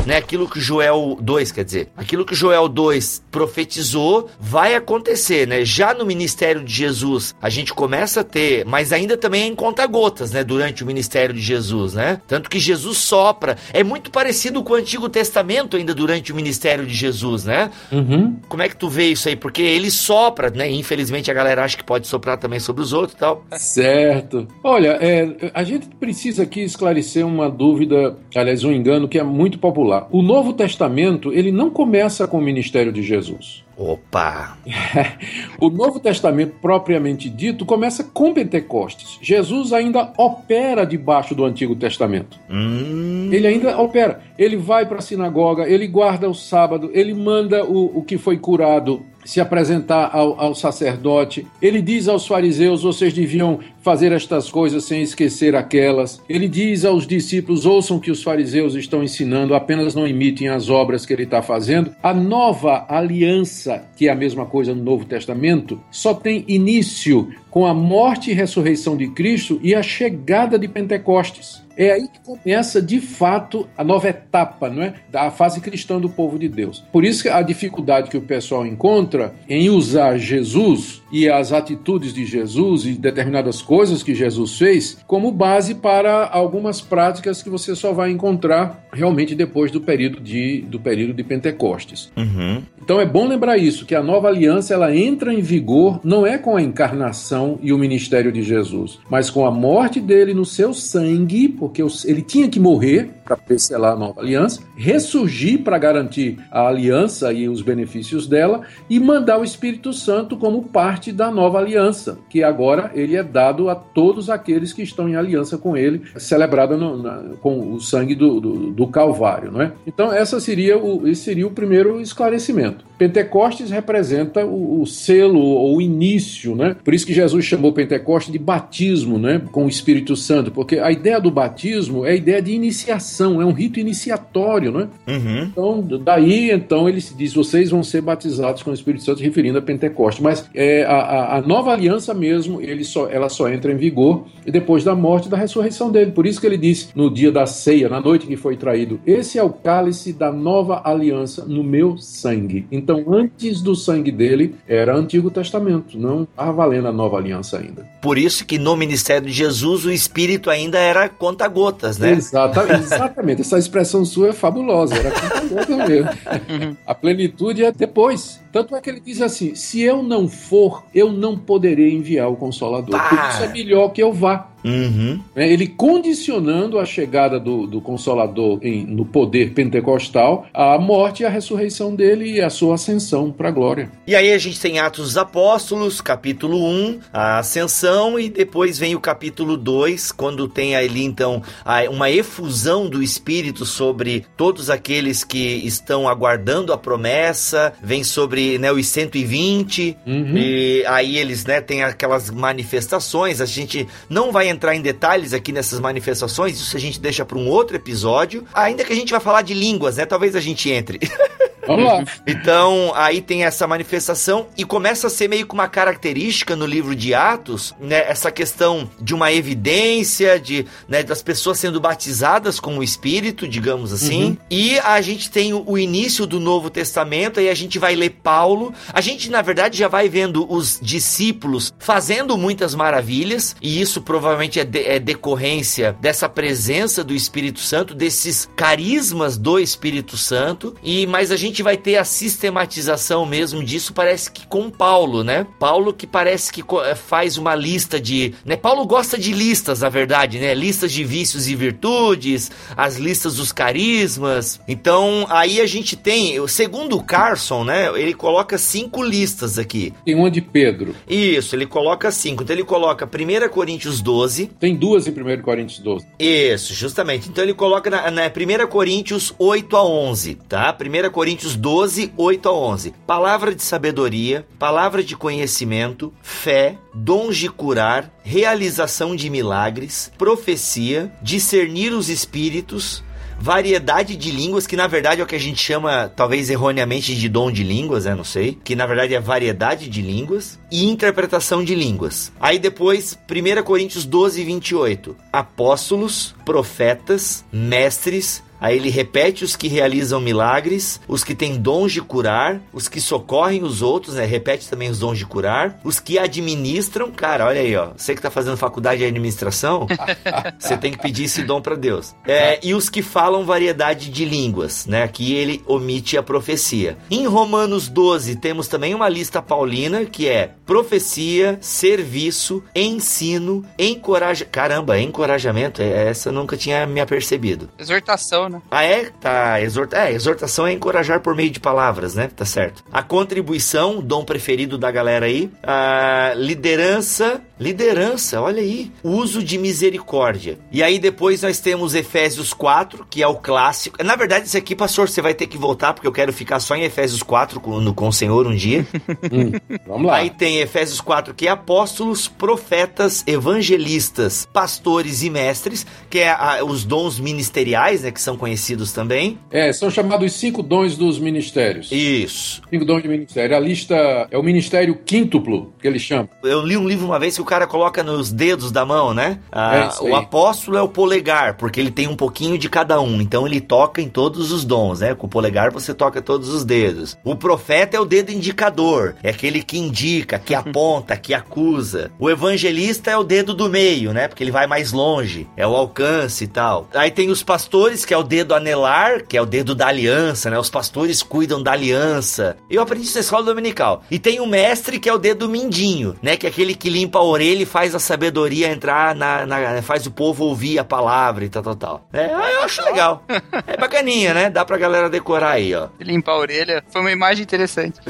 né, aquilo que Joel 2, quer dizer, aquilo que Joel 2 profetizou vai acontecer, né? Já no ministério de Jesus, a gente começa a ter, mas ainda também em conta-gotas, né, durante o ministério de Jesus, né? Tanto que Jesus sopra, é muito parecido com o Antigo Testamento ainda durante o ministério de Jesus, né? Uhum. Como é que tu vê isso aí? Porque ele sopra, né? Infelizmente a galera acha que pode soprar também sobre os outros e tal. Certo. Olha, é, a gente precisa aqui esclarecer uma dúvida, aliás, um engano que é muito popular. O Novo Testamento, ele não começa com o ministério de Jesus. Opa! o Novo Testamento, propriamente dito, começa com Pentecostes. Jesus ainda opera debaixo do Antigo Testamento. Hum. Ele ainda opera. Ele vai para a sinagoga, ele guarda o sábado, ele manda o, o que foi curado se apresentar ao, ao, sacerdote. Ele diz aos fariseus: vocês deviam fazer estas coisas sem esquecer aquelas. Ele diz aos discípulos: ouçam que os fariseus estão ensinando, apenas não imitem as obras que ele está fazendo. A nova aliança, que é a mesma coisa no Novo Testamento, só tem início com a morte e ressurreição de Cristo e a chegada de Pentecostes. É aí que começa de fato a nova etapa, não é? Da fase cristã do povo de Deus. Por isso que a dificuldade que o pessoal encontra em usar Jesus e as atitudes de Jesus e determinadas coisas que Jesus fez como base para algumas práticas que você só vai encontrar realmente depois do período de, do período de Pentecostes. Uhum. Então é bom lembrar isso, que a nova aliança ela entra em vigor não é com a encarnação e o ministério de Jesus, mas com a morte dele no seu sangue, porque ele tinha que morrer para selar a nova aliança, ressurgir para garantir a aliança e os benefícios dela e mandar o Espírito Santo como parte da nova aliança, que agora ele é dado a todos aqueles que estão em aliança com ele, celebrada no, na, com o sangue do, do, do, Calvário, é? Então essa seria o, esse seria o primeiro esclarecimento. Pentecostes representa o, o selo ou o início, né? Por isso que Jesus chamou Pentecostes de batismo, né? Com o Espírito Santo, porque a ideia do batismo é a ideia de iniciação, é um rito iniciatório, né? Uhum. Então, daí, então, ele se diz, vocês vão ser batizados com o Espírito Santo, referindo a Pentecostes. Mas é, a, a, nova aliança mesmo, ele só, ela só entra em vigor depois da morte e da ressurreição dele. Por isso que ele disse, no dia da ceia, na noite que foi traído, esse é o cálice da nova aliança no meu sangue. Então, antes do sangue dele, era Antigo Testamento, não estava valendo a nova aliança ainda. Por isso que no ministério de Jesus, o Espírito ainda era conta-gotas, né? Exatamente, exatamente. Essa expressão sua é fabulosa, era conta-gotas mesmo. a plenitude é depois. Tanto é que ele diz assim: se eu não for, eu não poderei enviar o Consolador. Por isso é melhor que eu vá. Uhum. Ele condicionando a chegada do, do Consolador em, no poder pentecostal à morte e à ressurreição dele e a sua ascensão para a glória. E aí a gente tem Atos dos Apóstolos, capítulo 1, a ascensão, e depois vem o capítulo 2, quando tem ali então uma efusão do Espírito sobre todos aqueles que estão aguardando a promessa, vem sobre né, os 120, uhum. e aí eles né, têm aquelas manifestações, a gente não vai entrar em detalhes aqui nessas manifestações, isso a gente deixa para um outro episódio. Ainda que a gente vai falar de línguas, né? Talvez a gente entre. Vamos lá. Então, aí tem essa manifestação e começa a ser meio que uma característica no livro de Atos, né? Essa questão de uma evidência, de, né, das pessoas sendo batizadas com o Espírito, digamos assim. Uhum. E a gente tem o, início do Novo Testamento, aí a gente vai ler Paulo. A gente, na verdade, já vai vendo os discípulos fazendo muitas maravilhas, e isso provavelmente é, de, é decorrência dessa presença do Espírito Santo, desses carismas do Espírito Santo. E mas a gente gente vai ter a sistematização mesmo disso, parece que com Paulo, né? Paulo que parece que eh, faz uma lista de. Né? Paulo gosta de listas, na verdade, né? Listas de vícios e virtudes, as listas dos carismas. Então, aí a gente tem, segundo o Carson, né? Ele coloca cinco listas aqui. Tem uma de Pedro. Isso, ele coloca cinco. Então ele coloca 1 Coríntios 12. Tem duas em 1 Coríntios 12. Isso, justamente. Então ele coloca na, na 1 Coríntios 8 a 11, tá? 1 Coríntios 12, 8 a 11. Palavra de sabedoria, palavra de conhecimento, fé, dons de curar, realização de milagres, profecia, discernir os espíritos, variedade de línguas, que na verdade é o que a gente chama, talvez erroneamente, de dom de línguas, né? Não sei. Que na verdade é variedade de línguas e interpretação de línguas. Aí depois, 1 Coríntios 12, 28. Apóstolos, profetas, mestres. Aí ele repete os que realizam milagres, os que têm dons de curar, os que socorrem os outros, né? Repete também os dons de curar, os que administram. Cara, olha aí, ó. Você que tá fazendo faculdade de administração, você tem que pedir esse dom para Deus. É, e os que falam variedade de línguas, né? Aqui ele omite a profecia. Em Romanos 12 temos também uma lista paulina que é profecia, serviço, ensino, encoraja... Caramba, encorajamento, é- essa eu nunca tinha me apercebido. Exortação, né? Ah, é? Tá. Exorta... É, exortação é encorajar por meio de palavras, né? Tá certo. A contribuição, dom preferido da galera aí. A liderança. Liderança, olha aí. Uso de misericórdia. E aí depois nós temos Efésios 4, que é o clássico. Na verdade, esse aqui, pastor, você vai ter que voltar, porque eu quero ficar só em Efésios 4 com, no, com o Senhor um dia. Vamos lá. Aí tem Efésios 4, que é apóstolos, profetas, evangelistas, pastores e mestres, que é a- os dons ministeriais, né, que são conhecidos também. É, são chamados cinco dons dos ministérios. Isso. Cinco dons de ministério. A lista é o ministério quíntuplo, que eles chamam. Eu li um livro uma vez que o cara coloca nos dedos da mão, né? Ah, É o apóstolo é o polegar, porque ele tem um pouquinho de cada um. Então ele toca em todos os dons, né? Com o polegar você toca todos os dedos. O profeta é o dedo indicador, é aquele que indica, que aponta, que acusa. O evangelista é o dedo do meio, né? Porque ele vai mais longe, é o alcance e tal. Aí tem os pastores, que é o dedo anelar, que é o dedo da aliança, né? Os pastores cuidam da aliança. Eu aprendi isso na escola dominical. E tem o mestre, que é o dedo mindinho, né? Que é aquele que limpa a orelha e faz a sabedoria entrar na, na- faz o povo ouvir a palavra e tal, tal, tal. É, eu acho legal. É bacaninha, né? Dá pra galera decorar aí, ó. Limpar a orelha. Foi uma imagem interessante.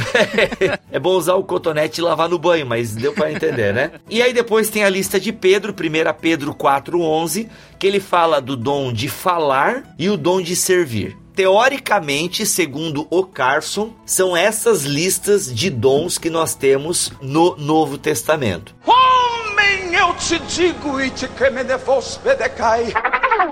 é bom usar o cotonete e lavar no banho, mas deu pra entender, né? E aí depois tem a lista de Pedro, 1 Pedro 4:11, que ele fala do dom de falar e o dom de servir. Teoricamente, segundo o Carson, são essas listas de dons que nós temos no Novo Testamento. Homem, eu te digo, e te.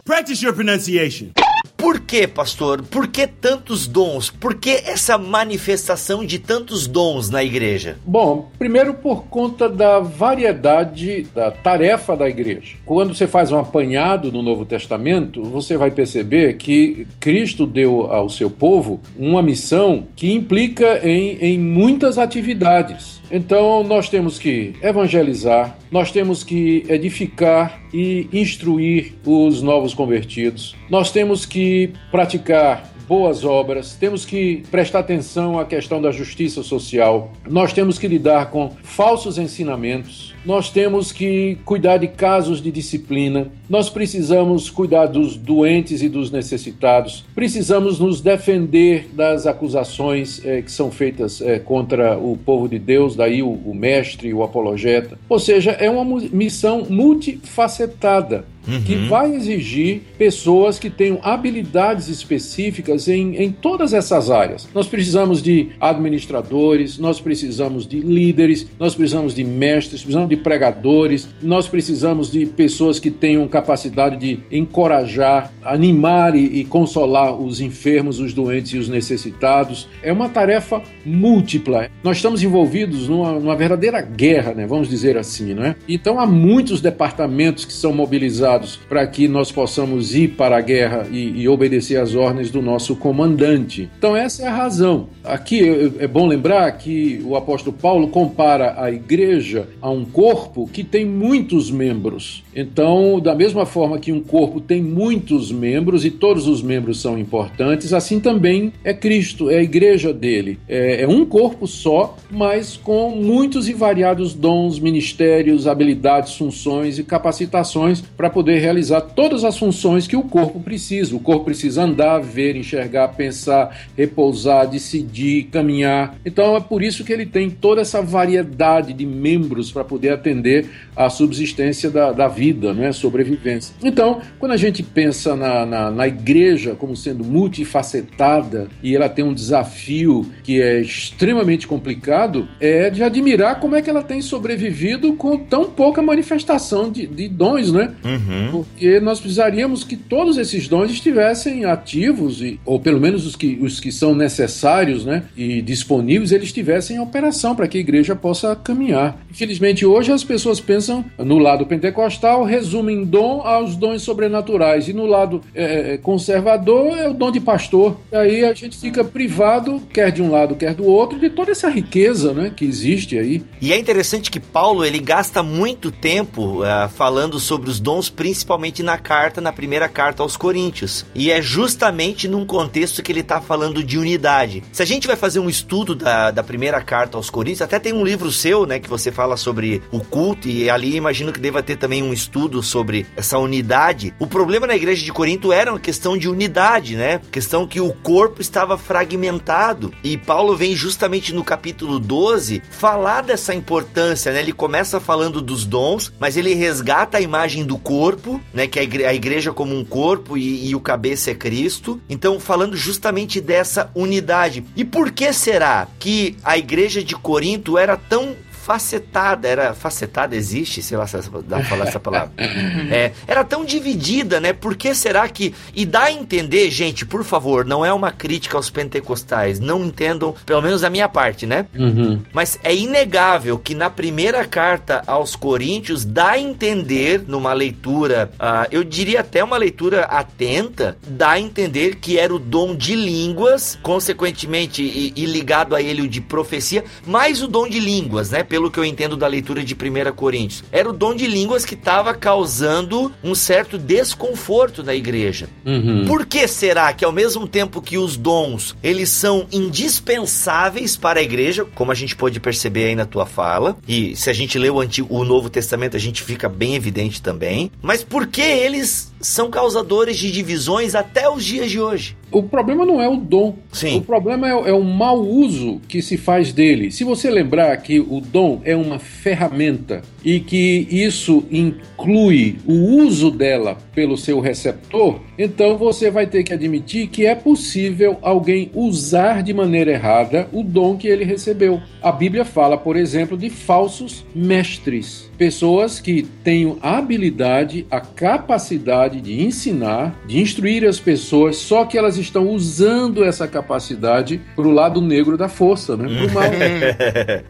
Practice your pronunciation. Por que, pastor? Por que tantos dons? Por que essa manifestação de tantos dons na igreja? Bom, primeiro por conta da variedade da tarefa da igreja. Quando você faz um apanhado no Novo Testamento, você vai perceber que Cristo deu ao seu povo uma missão que implica em, em muitas atividades. Então, nós temos que evangelizar, nós temos que edificar e instruir os novos convertidos, nós temos que praticar boas obras, temos que prestar atenção à questão da justiça social, nós temos que lidar com falsos ensinamentos, nós temos que cuidar de casos de disciplina, nós precisamos cuidar dos doentes e dos necessitados, precisamos nos defender das acusações eh, que são feitas eh, contra o povo de Deus, daí o, o mestre, o apologeta. Ou seja, é uma missão multifacetada que vai exigir pessoas que tenham habilidades específicas em, em todas essas áreas. Nós precisamos de administradores, nós precisamos de líderes, nós precisamos de mestres, precisamos de pregadores, nós precisamos de pessoas que tenham capacidade de encorajar, animar e, e consolar os enfermos, os doentes e os necessitados. É uma tarefa múltipla. Nós estamos envolvidos numa, numa verdadeira guerra, né? vamos dizer assim. Não é? Então há muitos departamentos que são mobilizados para que nós possamos ir para a guerra e, e obedecer às ordens do nosso comandante. Então, essa é a razão. Aqui é, é bom lembrar que o apóstolo Paulo compara a igreja a um corpo que tem muitos membros. Então, da mesma forma que um corpo tem muitos membros e todos os membros são importantes, assim também é Cristo, é a igreja dele. É, é um corpo só, mas com muitos e variados dons, ministérios, habilidades, funções e capacitações para poder realizar todas as funções que o corpo precisa. O corpo precisa andar, ver, enxergar, pensar, repousar, decidir, caminhar. Então, é por isso que ele tem toda essa variedade de membros para poder atender à subsistência da, da vida, né? sobrevivência. Então, quando a gente pensa na, na, na igreja como sendo multifacetada e ela tem um desafio que é extremamente complicado, é de admirar como é que ela tem sobrevivido com tão pouca manifestação de, de dons, né? Uhum. Porque nós precisaríamos que todos esses dons estivessem ativos, e, ou pelo menos os que, os que são necessários né? e disponíveis, eles estivessem em operação para que a igreja possa caminhar. Infelizmente, hoje as pessoas pensam no lado pentecostal ocidental resume em dom aos dons sobrenaturais e no lado é, é, conservador é o dom de pastor. E aí a gente fica privado, quer de um lado, quer do outro, de toda essa riqueza né, que existe aí. E é interessante que Paulo ele gasta muito tempo uh, falando sobre os dons, principalmente na carta, na primeira carta aos Coríntios. E é justamente num contexto que ele está falando de unidade. Se a gente vai fazer um estudo da, da primeira carta aos Coríntios, até tem um livro seu, né, que você fala sobre o culto, e ali imagino que deva ter também um estudo sobre essa unidade. O problema na igreja de Corinto era uma questão de unidade, né? Questão que o corpo estava fragmentado. E Paulo vem justamente no capítulo 12 falar dessa importância, né? Ele começa falando dos dons, mas ele resgata a imagem do corpo, né? Que a igreja como um corpo e, e o cabeça é Cristo. Então, falando justamente dessa unidade. E por que será que a igreja de Corinto era tão facetada, era facetada, existe, sei lá se dá pra falar essa palavra. É, era tão dividida, né? Por que será que. E dá a entender, gente, por favor, não é uma crítica aos pentecostais, não entendam, pelo menos a minha parte, né? Uhum. Mas é inegável que na primeira carta aos Coríntios dá a entender, numa leitura, uh, eu diria até uma leitura atenta, dá a entender que era o dom de línguas, consequentemente, e, e ligado a ele o de profecia, mais o dom de línguas, né? Pelo que eu entendo da leitura de 1 Coríntios. Era o dom de línguas que estava causando um certo desconforto na igreja. Uhum. Por que será que ao mesmo tempo que os dons, eles são indispensáveis para a igreja, como a gente pode perceber aí na tua fala, e se a gente lê o Antigo, o Novo Testamento, a gente fica bem evidente também, mas por que eles são causadores de divisões até os dias de hoje? O problema não é o dom. Sim. O problema é, é, o mau uso que se faz dele. Se você lembrar que o dom é uma ferramenta e que isso inclui o uso dela pelo seu receptor, então você vai ter que admitir que é possível alguém usar de maneira errada o dom que ele recebeu. A Bíblia fala, por exemplo, de falsos mestres pessoas que têm a habilidade, a capacidade de ensinar, de instruir as pessoas, só que elas estão usando essa capacidade para o lado negro da força, né? Pro mal.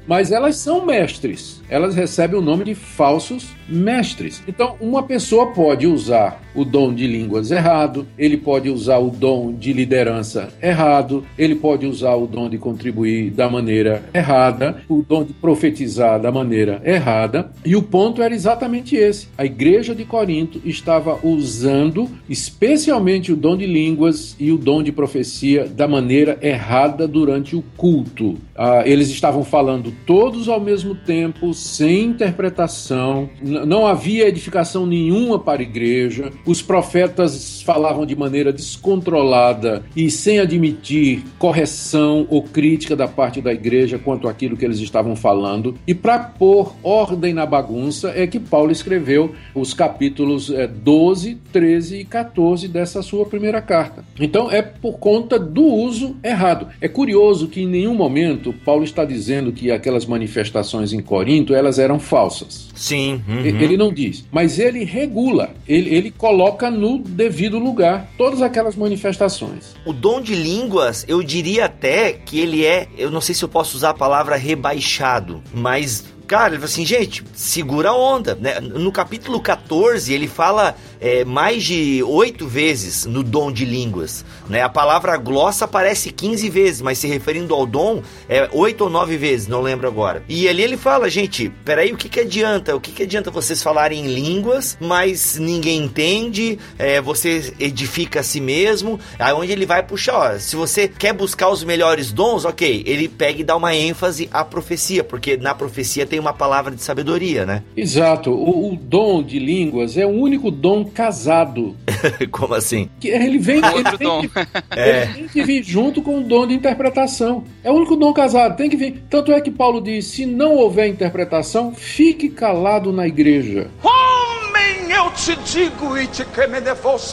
Mas elas são mestres. Elas recebem o nome de falsos mestres. Então, uma pessoa pode usar o dom de línguas errado, ele pode usar o dom de liderança errado, ele pode usar o dom de contribuir da maneira errada, o dom de profetizar da maneira errada, e o ponto era exatamente esse. A igreja de Corinto estava usando especialmente o dom de línguas e o dom de profecia da maneira errada durante o culto. Ah, eles estavam falando todos ao mesmo tempo, sem interpretação, não havia edificação nenhuma para a igreja, os profetas falavam de maneira descontrolada e sem admitir correção ou crítica da parte da igreja quanto àquilo que eles estavam falando. E para pôr ordem na bagunça é que Paulo escreveu os capítulos 12, eh, 13 e 14 dessa sua primeira carta. Então é por conta do uso errado. É curioso que em nenhum momento Paulo está dizendo que aquelas manifestações em Corinto elas eram falsas. Sim. Uhum. Ele não diz, mas ele regula, ele, ele coloca no devido lugar todas aquelas manifestações. O dom de línguas, eu diria até que ele é, eu não sei se eu posso usar a palavra rebaixado, mas cara, ele fala assim, gente, segura a onda. Né? No capítulo 14, ele fala é, mais de oito vezes no dom de línguas. Né? A palavra glossa aparece 15 vezes, mas se referindo ao dom, é oito ou nove vezes, não lembro agora. E ali ele fala, gente, peraí, o que, que adianta? O que, que adianta vocês falarem em línguas, mas ninguém entende, é, você edifica a si mesmo. Aí ele vai puxar, ó, se você quer buscar os melhores dons, ok, ele pega e dá uma ênfase à profecia, porque na profecia tem uma palavra de sabedoria, né? Exato. O, o dom de línguas é o único dom casado. Como assim? Que ele vem, ele Outro tem dom. que- É. ele tem que vir junto com o dom de interpretação. É o único dom casado, tem que vir. Tanto é que Paulo diz: se não houver interpretação, fique calado na igreja. Homem, eu te digo,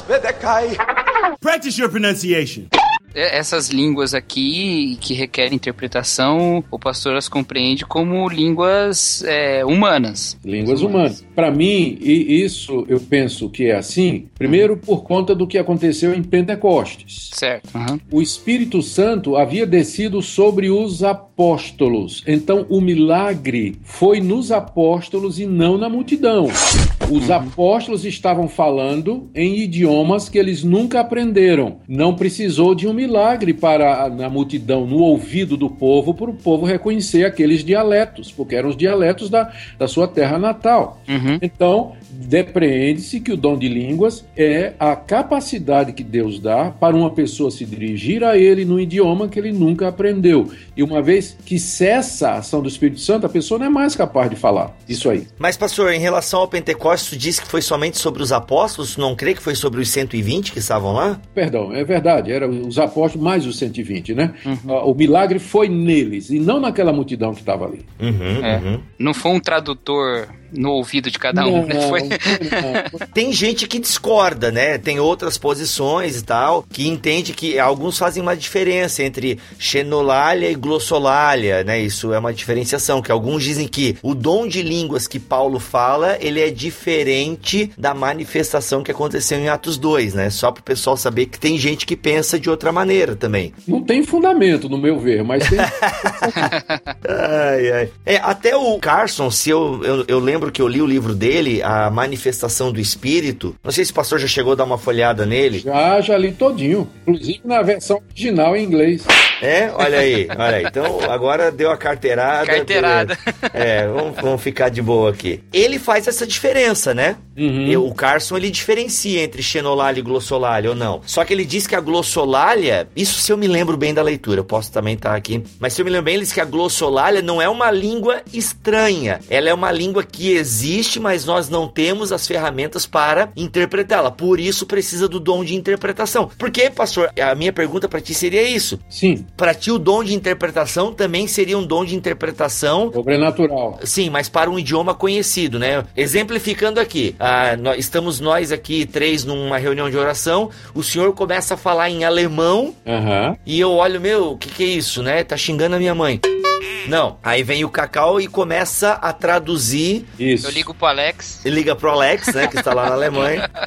Bedecai. Practice your pronunciation. É, Essas línguas aqui que requerem interpretação, o pastor as compreende como línguas é, humanas. Línguas humanas. Para mim, e isso eu penso que é assim, primeiro por conta do que aconteceu em Pentecostes. Certo. aham. O Espírito Santo havia descido sobre os apóstolos. Então o milagre foi nos apóstolos e não na multidão. Os apóstolos estavam falando em idiomas que eles nunca aprenderam. Não precisou de um milagre para na multidão, no ouvido do povo, para o povo reconhecer aqueles dialetos, porque eram os dialetos da, da sua terra natal. Uhum. Então, depreende-se que o dom de línguas é a capacidade que Deus dá para uma pessoa se dirigir a ele num idioma que ele nunca aprendeu. E uma vez que cessa a ação do Espírito Santo, a pessoa não é mais capaz de falar isso aí. Mas, pastor, em relação ao Pentecostes, tu disse que foi somente sobre os apóstolos, não crê que foi sobre os 120 que estavam lá? Perdão, é verdade, eram os apóstolos mais os 120, né? Ah, O milagre foi neles e não naquela multidão que estava ali. Uhum, É. uhum. Não foi um tradutor no ouvido de cada um, não, né? Foi... não. Tem gente que discorda, né? Tem outras posições e tal, que entende que alguns fazem uma diferença entre xenolalia e glossolalia, né? Isso é uma diferenciação, que alguns dizem que o dom de línguas que Paulo fala, ele é diferente da manifestação que aconteceu em Atos 2, né? Só para o pessoal saber que tem gente que pensa de outra maneira também. Não tem fundamento, no meu ver, mas tem. Ai, ai. É, até o Carson, se eu, eu, eu lembro que eu li o livro dele, A Manifestação do Espírito. Não sei se o pastor já chegou a dar uma folhada nele. já, já li todinho, inclusive na versão original em inglês. É, olha aí, olha aí. Então agora deu a carteirada. Carteirada. É, vamos, vamos ficar de boa aqui. Ele faz essa diferença, né? Uhum. E O Carson ele diferencia entre xenolalia e glossolalia ou não. Só que ele diz que a glossolalia, isso se eu me lembro bem da leitura, eu posso também estar aqui, mas se eu me lembro bem, ele diz que a glossolalia não é uma língua estranha. Ela é uma língua que existe, mas nós não temos as ferramentas para interpretá-la. Por isso precisa do dom de interpretação. Porque, pastor, a minha pergunta para ti seria isso. Sim, Para ti, o dom de interpretação também seria um dom de interpretação sobrenatural. Sim, mas para um idioma conhecido, né? Exemplificando aqui, ah, nó- estamos nós aqui três numa reunião de oração, o senhor começa a falar em alemão Aham. e eu olho, meu, o que, que é isso, né? Tá xingando a minha mãe. Não, aí vem o Cacau e começa a traduzir, Isso. Eu ligo pro Alex. e liga pro Alex, né, que está lá na Alemanha.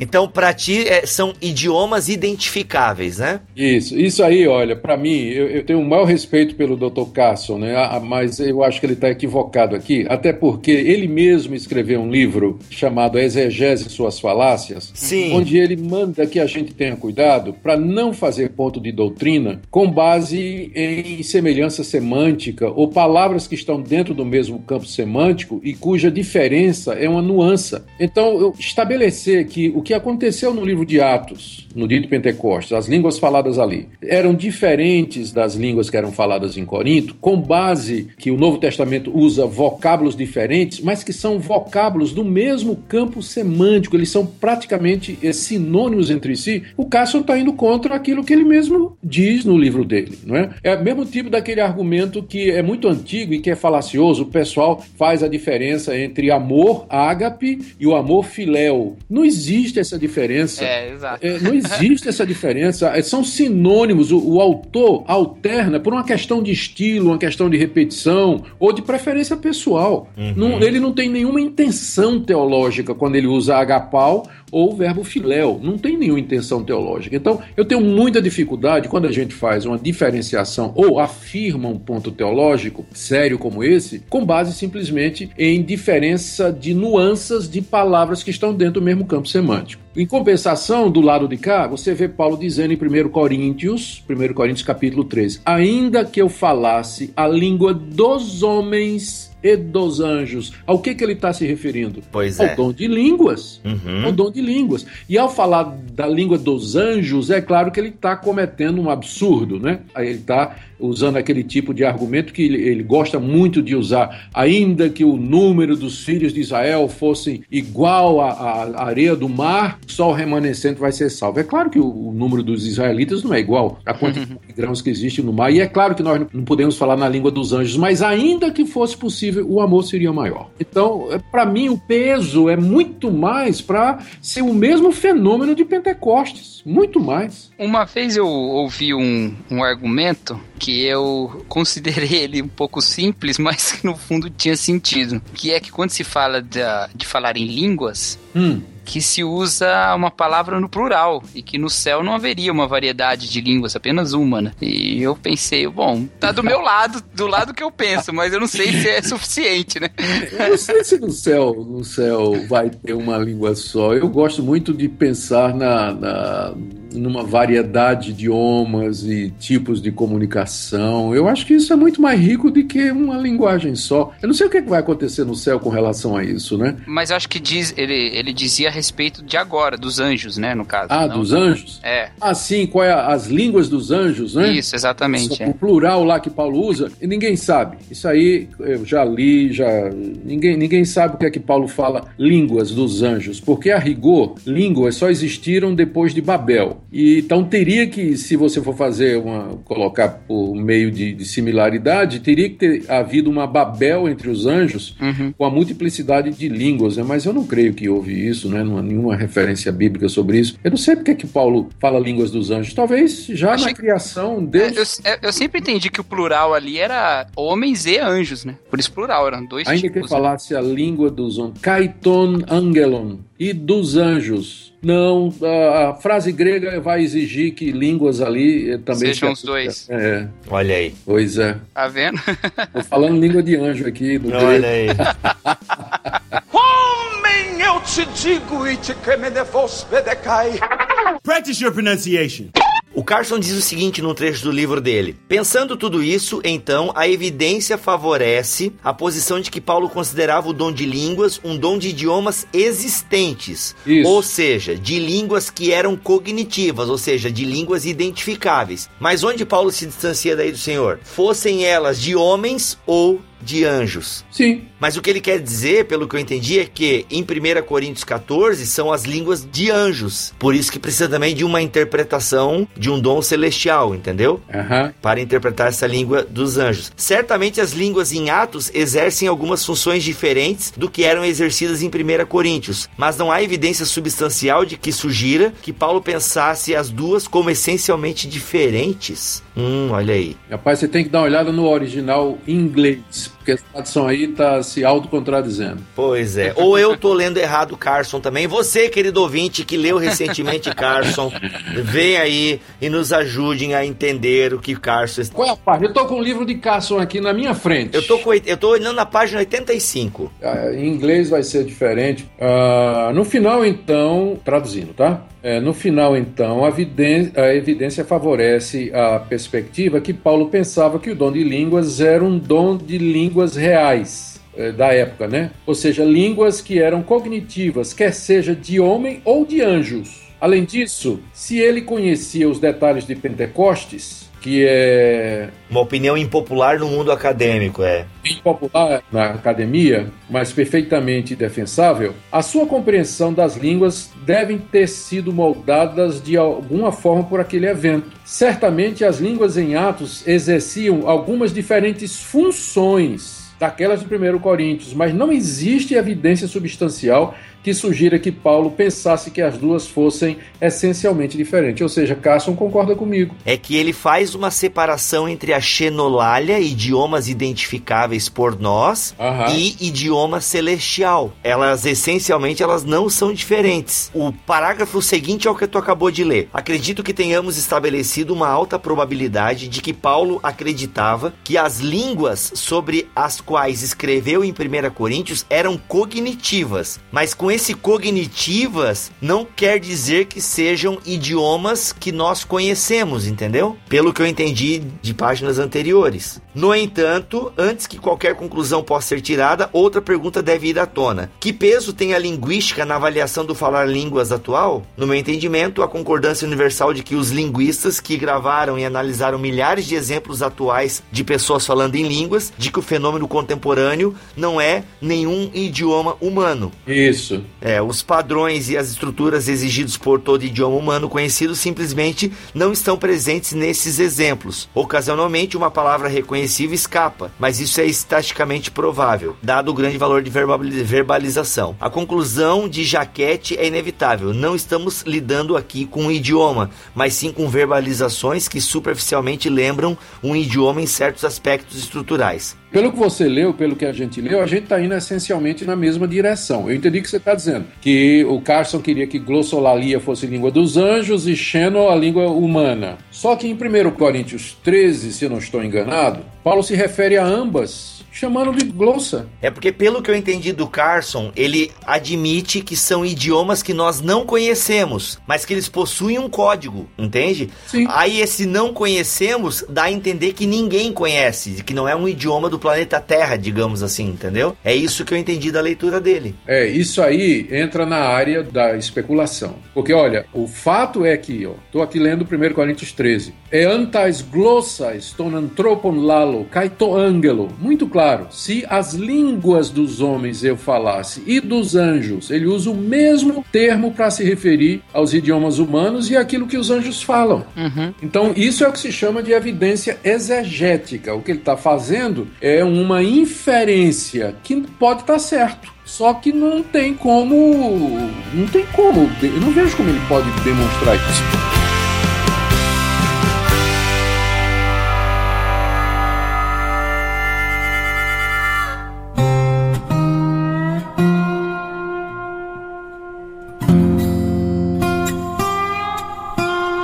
Então, para ti, é, são idiomas identificáveis, né? Isso, isso aí, olha, para mim, eu, eu tenho o maior respeito pelo Dr. Carson, né? Ah, Mas eu acho que ele está equivocado aqui, até porque ele mesmo escreveu um livro chamado Exegese e Suas Falácias, Sim. onde ele manda que a gente tenha cuidado para não fazer ponto de doutrina com base em semelhança semântica ou palavras que estão dentro do mesmo campo semântico e cuja diferença é uma nuance. Então, eu estabelecer que o que aconteceu no livro de Atos, no dia de Pentecostes, as línguas faladas ali, eram diferentes das línguas que eram faladas em Corinto, com base que o Novo Testamento usa vocábulos diferentes, mas que são vocábulos do mesmo campo semântico, eles são praticamente eh, sinônimos entre si. O Carson está indo contra aquilo que ele mesmo diz no livro dele, não é? É o mesmo tipo daquele argumento que é muito antigo e que é falacioso. O pessoal faz a diferença entre amor ágape e o amor filéu. Não existe essa diferença. É, exato. É, não existe essa diferença. É, São sinônimos. O, o autor alterna por uma questão de estilo, uma questão de repetição ou de preferência pessoal. Não- ele não tem nenhuma intenção teológica quando ele usa agapau ou o verbo filéu. Não tem nenhuma intenção teológica. Então, eu tenho muita dificuldade quando a gente faz uma diferenciação ou afirma um ponto teológico sério como esse, com base simplesmente em diferença de nuances de palavras que estão dentro do mesmo campo semântico. Em compensação, do lado de cá, você vê Paulo dizendo em 1 Coríntios, 1 Coríntios capítulo 13, ainda que eu falasse a língua dos homens e dos anjos. Ao que, que ele está se referindo? Pois ao é. dom de línguas. Uhum. Ao dom de línguas. E ao falar da língua dos anjos, é claro que ele está cometendo um absurdo, né? Aí Ele está usando aquele tipo de argumento que ele, ele gosta muito de usar, ainda que o número dos filhos de Israel fossem igual à, à areia do mar, só o remanescente vai ser salvo. É claro que o, o número dos israelitas não é igual à quantidade de grãos que existe no mar, e é claro que nós não podemos falar na língua dos anjos, mas ainda que fosse possível, o amor seria maior. Então, para mim, o peso é muito mais para ser o mesmo fenômeno de Pentecostes, muito mais. Uma vez eu ouvi um, um argumento que eu considerei ele um pouco simples, mas que no fundo tinha sentido. Que é que quando se fala de, de falar em línguas, Hum. que se usa uma palavra no plural e que no céu não haveria uma variedade de línguas, apenas uma, né? E eu pensei, bom, tá do meu lado, do lado que eu penso, mas eu não sei se é suficiente, né? Eu não sei se no céu, no céu vai ter uma língua só. Eu gosto muito de pensar na, na- numa variedade de idiomas e tipos de comunicação. Eu acho que isso é muito mais rico do que uma linguagem só. Eu não sei o que é que vai acontecer no céu com relação a isso, né? Mas eu acho que diz, ele, ele dizia a respeito de agora, dos anjos, né, no caso. Ah, não- dos anjos? É, Ah, sim, qual é a- as línguas dos anjos, né? isso, exatamente. O é. plural lá que Paulo usa, e ninguém sabe. Isso aí eu já li, já. Ninguém, ninguém sabe o que é que Paulo fala línguas dos anjos, porque a rigor, línguas só existiram depois de Babel. E, então teria que, se você for fazer uma. colocar por meio de, de similaridade, teria que ter havido uma Babel entre os anjos Uhum. com a multiplicidade de línguas, né? mas eu não creio que houve isso, né? não há nenhuma referência bíblica sobre isso. Eu não sei porque que Paulo fala línguas dos anjos. Talvez já Achei na que- criação, É, Deus. eu, é, eu sempre entendi que o plural ali era homens e anjos, né? Por isso plural, eram dois Ainda que tipos. ele falasse a língua dos homens, kaiton angelon, e dos anjos. Não, a, a frase grega vai exigir que línguas ali eh, também Sejam se os dois. É, Olha aí. pois é. Tá vendo? Tô falando língua de anjo aqui, do grego. Olha aí. Homem, eu te digo, e te que me devos vedecai. Practice your pronunciation. O Carson diz o seguinte num trecho do livro dele: Pensando tudo isso, então, a evidência favorece a posição de que Paulo considerava o dom de línguas um dom de idiomas existentes, Isso. ou seja, de línguas que eram cognitivas, ou seja, de línguas identificáveis. Mas onde Paulo se distancia daí do Senhor? Fossem elas de homens ou de anjos. Sim, Mas o que ele quer dizer, pelo que eu entendi, é que em 1 Coríntios 14 são as línguas de anjos. Por isso que precisa também de uma interpretação de um dom celestial, entendeu? aham. Para interpretar essa língua dos anjos. Certamente as línguas em Atos exercem algumas funções diferentes do que eram exercidas em 1 Coríntios, mas não há evidência substancial de que sugira que Paulo pensasse as duas como essencialmente diferentes. Hum, olha aí. Rapaz, você tem que dar uma olhada no original em inglês, porque essa tradução aí tá se autocontradizendo. Pois é. Ou eu tô lendo errado Carson também. Você, querido ouvinte, que leu recentemente Carson, vem aí e nos ajudem a entender o que Carson está. Qual é a página? Eu tô com o livro de Carson aqui na minha frente. Eu tô, com, eu tô olhando na página 85. Ah, Em inglês vai ser diferente. Ah, no final, então, traduzindo, tá? É, no final, então, a, viden- a evidência favorece a perspectiva que Paulo pensava que o dom de línguas era um dom de línguas reais eh, da época, né? Ou seja, línguas que eram cognitivas, quer seja de homem ou de anjos. Além disso, se ele conhecia os detalhes de Pentecostes, que é Uma opinião impopular no mundo acadêmico, é. popular na academia, mas perfeitamente defensável, a sua compreensão das línguas devem ter sido moldadas de alguma forma por aquele evento. Certamente as línguas em Atos exerciam algumas diferentes funções daquelas de 1 Coríntios, mas não existe evidência substancial que sugira que Paulo pensasse que as duas fossem essencialmente diferentes. Ou seja, Carson concorda comigo. É que ele faz uma separação entre a xenolália, idiomas identificáveis por nós, Aham. e idioma celestial. Elas, essencialmente, elas não são diferentes. O parágrafo seguinte é o que tu acabou de ler. Acredito que tenhamos estabelecido uma alta probabilidade de que Paulo acreditava que as línguas sobre as quais escreveu em 1 Coríntios eram cognitivas, mas com esse cognitivas não quer dizer que sejam idiomas que nós conhecemos, entendeu? Pelo que eu entendi de páginas anteriores. No entanto, antes que qualquer conclusão possa ser tirada, outra pergunta deve ir à tona. Que peso tem a linguística na avaliação do falar línguas atual? No meu entendimento, a concordância universal de que os linguistas que gravaram e analisaram milhares de exemplos atuais de pessoas falando em línguas, de que o fenômeno contemporâneo não é nenhum idioma humano. Isso. É, os padrões e as estruturas exigidos por todo idioma humano conhecido simplesmente não estão presentes nesses exemplos. Ocasionalmente, uma palavra reconhecível escapa, mas isso é estatisticamente provável, dado o grande valor de verbali- verbalização. A conclusão de Jaquette é inevitável. Não estamos lidando aqui com um idioma, mas sim com verbalizações que superficialmente lembram um idioma em certos aspectos estruturais. Pelo que você leu, pelo que a gente leu, a gente está indo essencialmente na mesma direção. Eu entendi que você está dizendo que o Carson queria que glossolalia fosse língua dos anjos e Xeno a língua humana. Só que em 1 Coríntios 13, se não estou enganado, Paulo se refere a ambas, chamando de glossa. É porque, pelo que eu entendi do Carson, ele admite que são idiomas que nós não conhecemos, mas que eles possuem um código, entende? Sim. Aí esse não conhecemos dá a entender que ninguém conhece, que não é um idioma do planeta Terra, digamos assim, entendeu? É isso que eu entendi da leitura dele. É, isso aí entra na área da especulação. Porque, olha, o fato é que, ó, tô aqui lendo 1 Coríntios 13. É antais glossais ton anthropon lalo, caito angelo. Muito claro, se as línguas dos homens eu falasse e dos anjos, ele usa o mesmo termo para se referir aos idiomas humanos e aquilo que os anjos falam. Então, isso é o que se chama de evidência exegética. O que ele está fazendo é uma inferência que pode estar certo. Só que não tem como. Não tem como. Eu não vejo como ele pode demonstrar isso.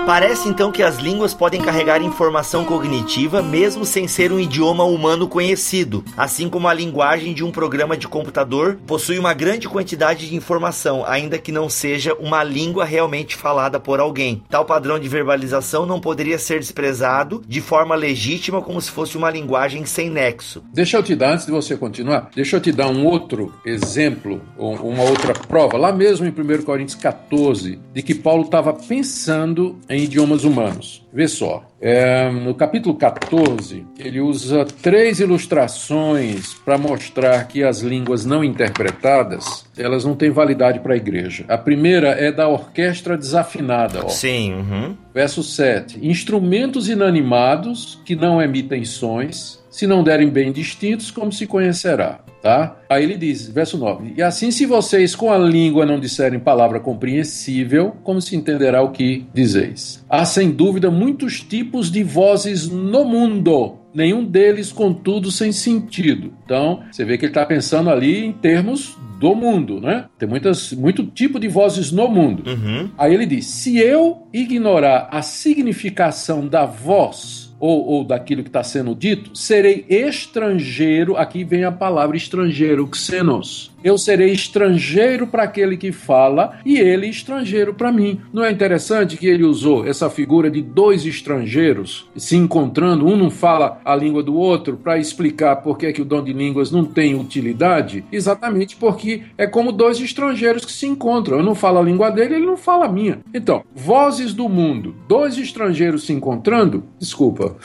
Parece então que as línguas podem carregar informação cognitiva mesmo sem ser um idioma humano conhecido, assim como a linguagem de um programa de computador possui uma grande quantidade de informação, ainda que não seja uma língua realmente falada por alguém. Tal padrão de verbalização não poderia ser desprezado de forma legítima como se fosse uma linguagem sem nexo. Deixa eu te dar, antes de você continuar, deixa eu te dar um outro exemplo, uma outra prova, lá mesmo em 1 Coríntios 14, de que Paulo estava pensando em idiomas humanos. Vê só, é, no capítulo 14, ele usa três ilustrações para mostrar que as línguas não interpretadas, elas não têm validade para a igreja. A primeira é da orquestra desafinada, ó. Sim, uhum. Verso 7. Instrumentos inanimados que não emitem sons, se não derem bem distintos, como se conhecerá? Tá? Aí ele diz, verso 9: E assim, se vocês com a língua não disserem palavra compreensível, como se entenderá o que dizeis? Há sem dúvida muitos tipos de vozes no mundo. Nenhum deles, contudo, sem sentido. Então, você vê que ele está pensando ali em termos do mundo, né? Tem muitas, muito tipo de vozes no mundo. Uhum. Aí ele diz: se eu ignorar a significação da voz ou, ou daquilo que está sendo dito, serei estrangeiro. Aqui vem a palavra estrangeiro, xenos. Eu serei estrangeiro para aquele que fala e ele estrangeiro para mim. Não é interessante que ele usou essa figura de dois estrangeiros se encontrando, um não fala a língua do outro para explicar por que, é que o dom de línguas não tem utilidade? Exatamente porque é como dois estrangeiros que se encontram. Eu não falo a língua dele, ele não fala a minha. Então, vozes do mundo, dois estrangeiros se encontrando, desculpa.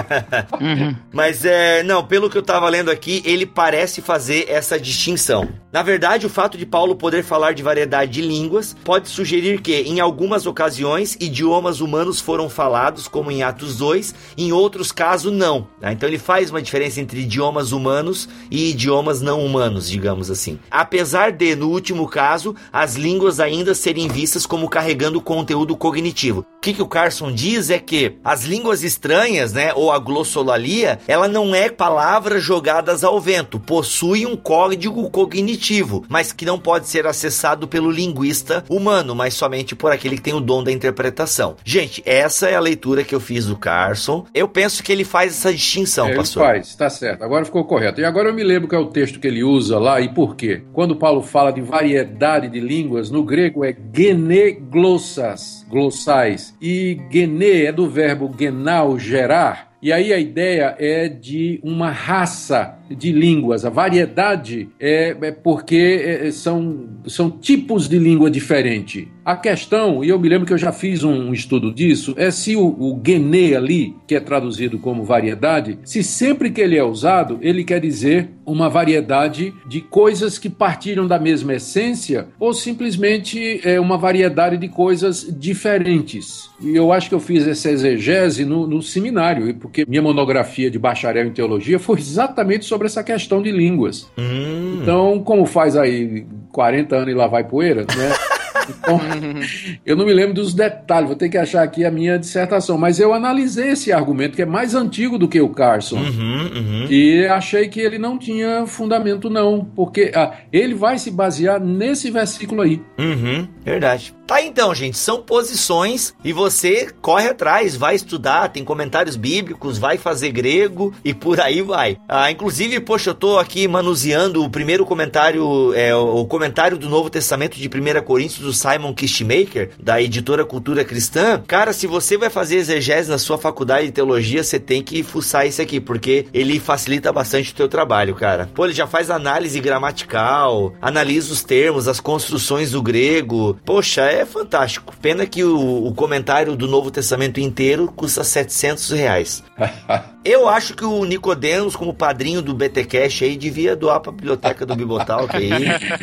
Mas é, não, pelo que eu tava lendo aqui, ele parece fazer essa distinção distinção. Na verdade, o fato de Paulo poder falar de variedade de línguas pode sugerir que, em algumas ocasiões, idiomas humanos foram falados, como em Atos 2, em outros casos, não. Tá? Então, ele faz uma diferença entre idiomas humanos e idiomas não humanos, digamos assim. Apesar de, no último caso, as línguas ainda serem vistas como carregando conteúdo cognitivo. O que, que o Carson diz é que as línguas estranhas, né, ou a glossolalia, ela não é palavras jogadas ao vento, possui um código cognitivo mas que não pode ser acessado pelo linguista humano, mas somente por aquele que tem o dom da interpretação. Gente, essa é a leitura que eu fiz do Carson. Eu penso que ele faz essa distinção, ele pastor. Ele faz, tá certo. Agora ficou correto. E agora eu me lembro que é o texto que ele usa lá e por quê. Quando Paulo fala de variedade de línguas, no grego é geneglossas, glossais. E gene é do verbo genal, gerar. E aí a ideia é de uma raça de línguas. A variedade é, é porque é, são, são tipos de língua diferente. A questão, e eu me lembro que eu já fiz um, estudo disso, é se o, o guené ali, que é traduzido como variedade, se sempre que ele é usado, ele quer dizer uma variedade de coisas que partiram da mesma essência ou simplesmente é uma variedade de coisas diferentes. E eu acho que eu fiz essa exegese no, no seminário, porque minha monografia de bacharel em teologia foi exatamente sobre essa questão de línguas. Hum. Então, como faz aí 40 anos e lá vai poeira, né? Então, eu não me lembro dos detalhes, vou ter que achar aqui a minha dissertação, mas eu analisei esse argumento que é mais antigo do que o Carson uhum, uhum. e achei que ele não tinha fundamento não, porque ah, ele vai se basear nesse versículo aí. Uhum, verdade. Tá então, gente, são posições e você corre atrás, vai estudar, tem comentários bíblicos, vai fazer grego e por aí vai. Ah, inclusive, poxa, eu tô aqui manuseando o primeiro comentário, é, o comentário do Novo Testamento de 1 Coríntios Simon Kistmaker, da editora Cultura Cristã. Cara, se você vai fazer exegese na sua faculdade de teologia, você tem que fuçar esse aqui, porque ele facilita bastante o teu trabalho, cara. Pô, ele já faz análise gramatical, analisa os termos, as construções do grego. Poxa, é fantástico. Pena que o, o comentário do Novo Testamento inteiro custa 700 reais. Eu acho que o Nicodemos, como padrinho do BTcast aí, devia doar para a biblioteca do Bibotalk aí.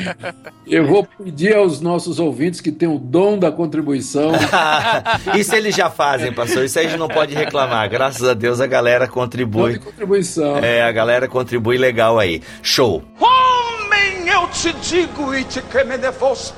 Eu vou pedir aos nossos ouvintes que tenham o dom da contribuição. Isso eles já fazem, pastor. Isso aí a gente não pode reclamar. Graças a Deus a galera contribui. contribuição. É, a galera contribui legal aí. Show. Homem, eu te digo e te que me devos.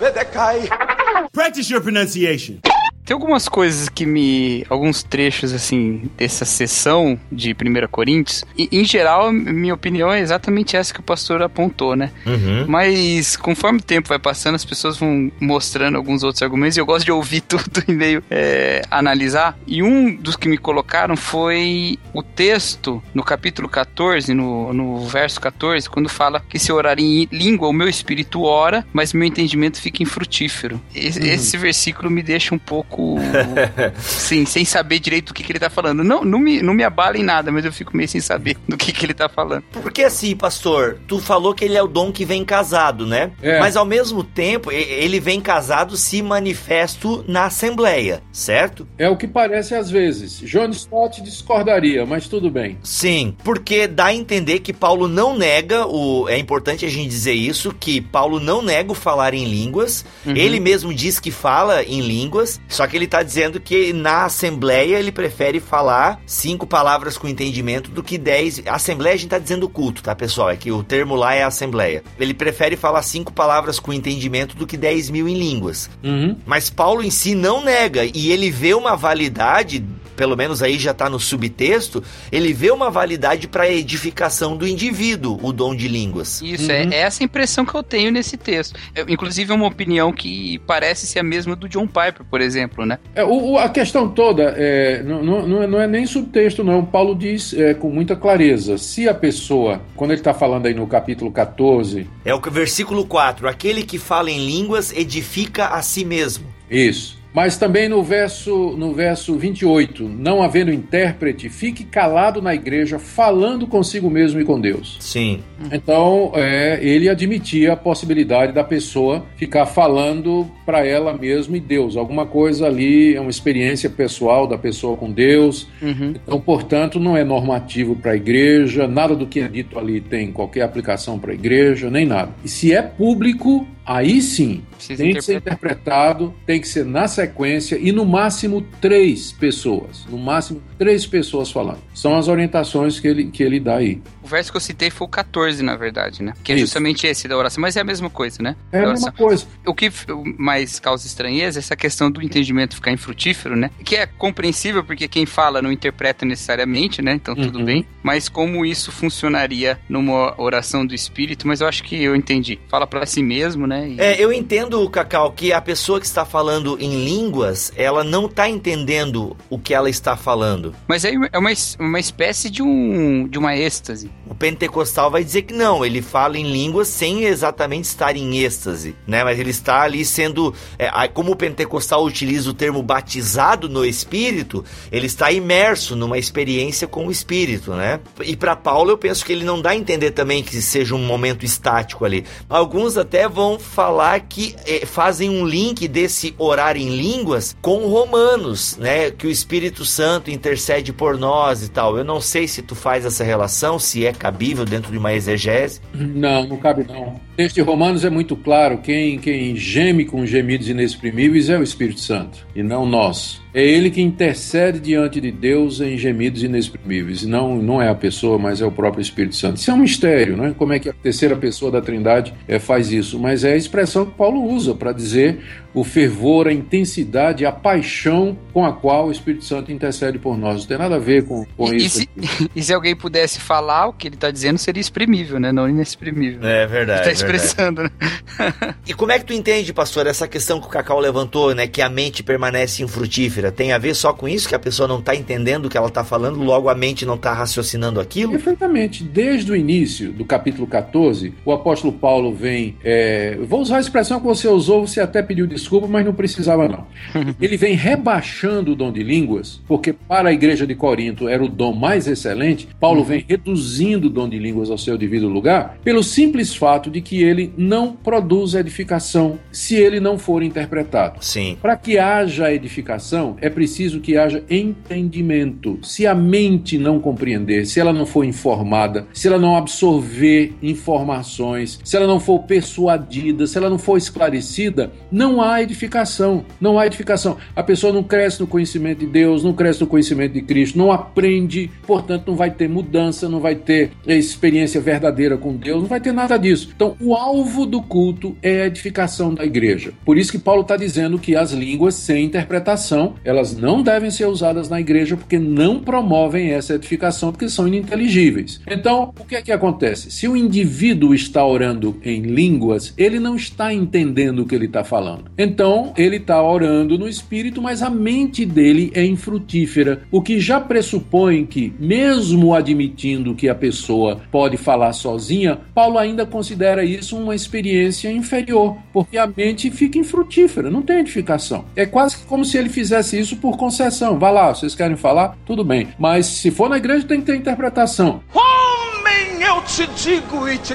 Practice your pronunciation. Tem algumas coisas que me. alguns trechos, assim, dessa sessão de 1 Coríntios. E, em geral, minha opinião é exatamente essa que o pastor apontou, né? Uhum. Mas conforme o tempo vai passando, as pessoas vão mostrando alguns outros argumentos e eu gosto de ouvir tudo e meio é, analisar. E um dos que me colocaram foi o texto no capítulo 14, no, no verso 14, quando fala que se orar em língua, o meu espírito ora, mas meu entendimento fica infrutífero. Esse, uhum. esse versículo me deixa um pouco pouco. sim, sem saber direito do que, que ele tá falando. Não, não, me, não me abala em nada, mas eu fico meio sem saber do que, que ele tá falando. Porque assim, pastor, tu falou que ele é o dom que vem casado, né? É. Mas ao mesmo tempo, ele vem casado se manifesto na Assembleia, certo? É o que parece às vezes. John Stott discordaria, mas tudo bem. Sim, porque dá a entender que Paulo não nega o. É importante a gente dizer isso, que Paulo não nega o falar em línguas. Uhum. Ele mesmo diz que fala em línguas, só só que ele está dizendo que na Assembleia ele prefere falar cinco palavras com entendimento do que dez. Assembleia a gente está dizendo culto, tá, pessoal? É que o termo lá é Assembleia. Ele prefere falar cinco palavras com entendimento do que dez mil em línguas. Uhum. Mas Paulo em si não nega e ele vê uma validade pelo menos aí já está no subtexto, ele vê uma validade para a edificação do indivíduo, o dom de línguas. Isso, é, uhum. é essa impressão que eu tenho nesse texto. Eu, inclusive, é uma opinião que parece ser a mesma do John Piper, por exemplo, né? É, o, a questão toda é, não, não, não, é nem subtexto, não. Paulo diz é, com muita clareza: se a pessoa, quando ele está falando aí no capítulo 14. É o versículo 4: aquele que fala em línguas edifica a si mesmo. Isso. Mas também no verso, no verso 28, não havendo intérprete, fique calado na igreja, falando consigo mesmo e com Deus. Sim. Então, é, ele admitia a possibilidade da pessoa ficar falando para ela mesma e Deus. Alguma coisa ali é uma experiência pessoal da pessoa com Deus. Uhum. Então, portanto, não é normativo para a igreja, nada do que é dito ali tem qualquer aplicação para a igreja, nem nada. E se é público, aí sim, Precisa tem que ser interpretado, tem que ser na sequência e no máximo três pessoas. No máximo três pessoas falando. São as orientações que ele, que ele dá aí. O verso que eu citei foi o 14, na verdade, né? Que é Isso. justamente esse da oração, mas é a mesma coisa, né? É a Da mesma oração. coisa. O que mais causa estranheza é essa questão do entendimento ficar infrutífero, né? Que é compreensível porque quem fala não interpreta necessariamente, né? Então tudo Uhum. bem. Mas como isso funcionaria numa oração do espírito, mas eu acho que eu entendi. Fala pra si mesmo, né? E- É, eu entendo, Cacau, que a pessoa que está falando em línguas, ela não está entendendo o que ela está falando. Mas aí é uma, es- uma espécie de um de uma êxtase. O pentecostal vai dizer que não, ele fala em línguas sem exatamente estar em êxtase, né? Mas ele está ali sendo, é, como o pentecostal utiliza o termo batizado no Espírito, ele está imerso numa experiência com o Espírito, né? E para Paulo eu penso que ele não dá a entender também que seja um momento estático ali. Alguns até vão falar que é, fazem um link desse orar em línguas com Romanos, né? Que o Espírito Santo intercede por nós e tal. Eu não sei se tu faz essa relação, se é cabível dentro de uma exegese. Não, não cabe não. De Romanos é muito claro, quem, quem geme com gemidos inexprimíveis é o Espírito Santo, e não nós. É ele que intercede diante de Deus em gemidos inexprimíveis. Não, não é a pessoa, mas é o próprio Espírito Santo. Isso é um mistério, né? Como é que a terceira pessoa da Trindade eh, faz isso? Mas é a expressão que Paulo usa para dizer o fervor, a intensidade, a paixão com a qual o Espírito Santo intercede por nós. Não tem nada a ver com, com E, e isso. se, aqui. e se alguém pudesse falar o que ele tá dizendo, seria exprimível, né? Não inexprimível. É verdade. tá expressando, né? E como é que tu entende, pastor, essa questão que o Cacau levantou, né? Que a mente permanece infrutífera? Tem a ver só com isso? Que a pessoa não está entendendo o que ela está falando, logo a mente não está raciocinando aquilo? Perfeitamente. Desde o início do capítulo 14, o apóstolo Paulo vem. é, vou usar a expressão que você usou, você até pediu desculpa, mas não precisava, não. Ele vem rebaixando o dom de línguas, porque para a igreja de Corinto era o dom mais excelente. Paulo vem reduzindo o dom de línguas ao seu devido lugar, pelo simples fato de que ele não produz edificação se ele não for interpretado. Sim. Para que haja edificação, é preciso que haja entendimento. Se a mente não compreender, se ela não for informada, se ela não absorver informações, se ela não for persuadida, se ela não for esclarecida, não há edificação. Não há edificação. A pessoa não cresce no conhecimento de Deus, não cresce no conhecimento de Cristo, não aprende, portanto, não vai ter mudança, não vai ter experiência verdadeira com Deus, não vai ter nada disso. Então, o alvo do culto é a edificação da igreja. Por isso que Paulo está dizendo que as línguas sem interpretação, elas não devem ser usadas na igreja porque não promovem essa edificação, porque são ininteligíveis. Então, o que é que acontece? Se o indivíduo está orando em línguas, ele não está entendendo o que ele está falando. Então, ele está orando no espírito, mas a mente dele é infrutífera, o que já pressupõe que, mesmo admitindo que a pessoa pode falar sozinha, Paulo ainda considera isso uma experiência inferior, porque a mente fica infrutífera, não tem edificação. É quase que como se ele fizesse isso por concessão. Vá lá, vocês querem falar? Tudo bem. Mas se for na igreja, tem que ter interpretação. Homem, eu te digo, e te.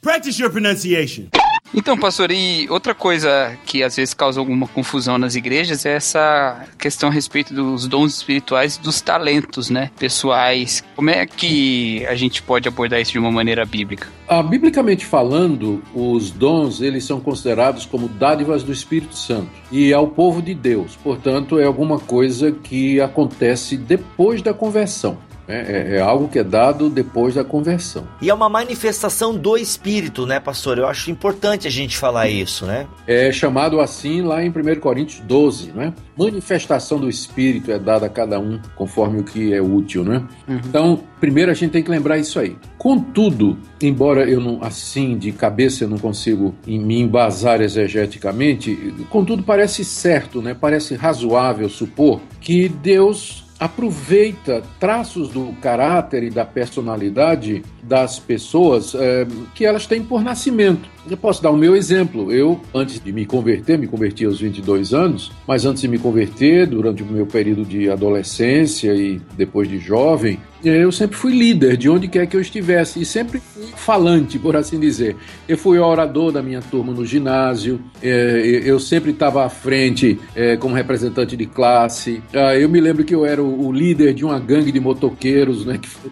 Practice your pronunciation. Então, pastor, e outra coisa que às vezes causa alguma confusão nas igrejas é essa questão a respeito dos dons espirituais e dos talentos, né, pessoais. Como é que a gente pode abordar isso de uma maneira bíblica? Ah, biblicamente falando, os dons eles são considerados como dádivas do Espírito Santo e ao povo de Deus. Portanto, é alguma coisa que acontece depois da conversão. É, é- é algo que é dado depois da conversão. E é uma manifestação do Espírito, né, pastor? Eu acho importante a gente falar isso, né? É chamado assim lá em 1 Coríntios 12, né? Manifestação do Espírito é dada a cada um conforme o que é útil, né? Então, primeiro a gente tem que lembrar isso aí. Contudo, embora eu não, assim, de cabeça eu não consigo em- me embasar exegeticamente, contudo parece certo, né? Parece razoável supor que Deus aproveita traços do caráter e da personalidade das pessoas eh, que elas têm por nascimento. Eu posso dar o meu exemplo. Eu, antes de me converter, me converti aos 22 anos, mas antes de me converter, durante o meu período de adolescência e depois de jovem, eu sempre fui líder de onde quer que eu estivesse e sempre falante, por assim dizer. Eu fui orador da minha turma no ginásio, é, eu sempre estava à frente é, como representante de classe. Ah, eu me lembro que eu era o líder de uma gangue de motoqueiros, né? Que foi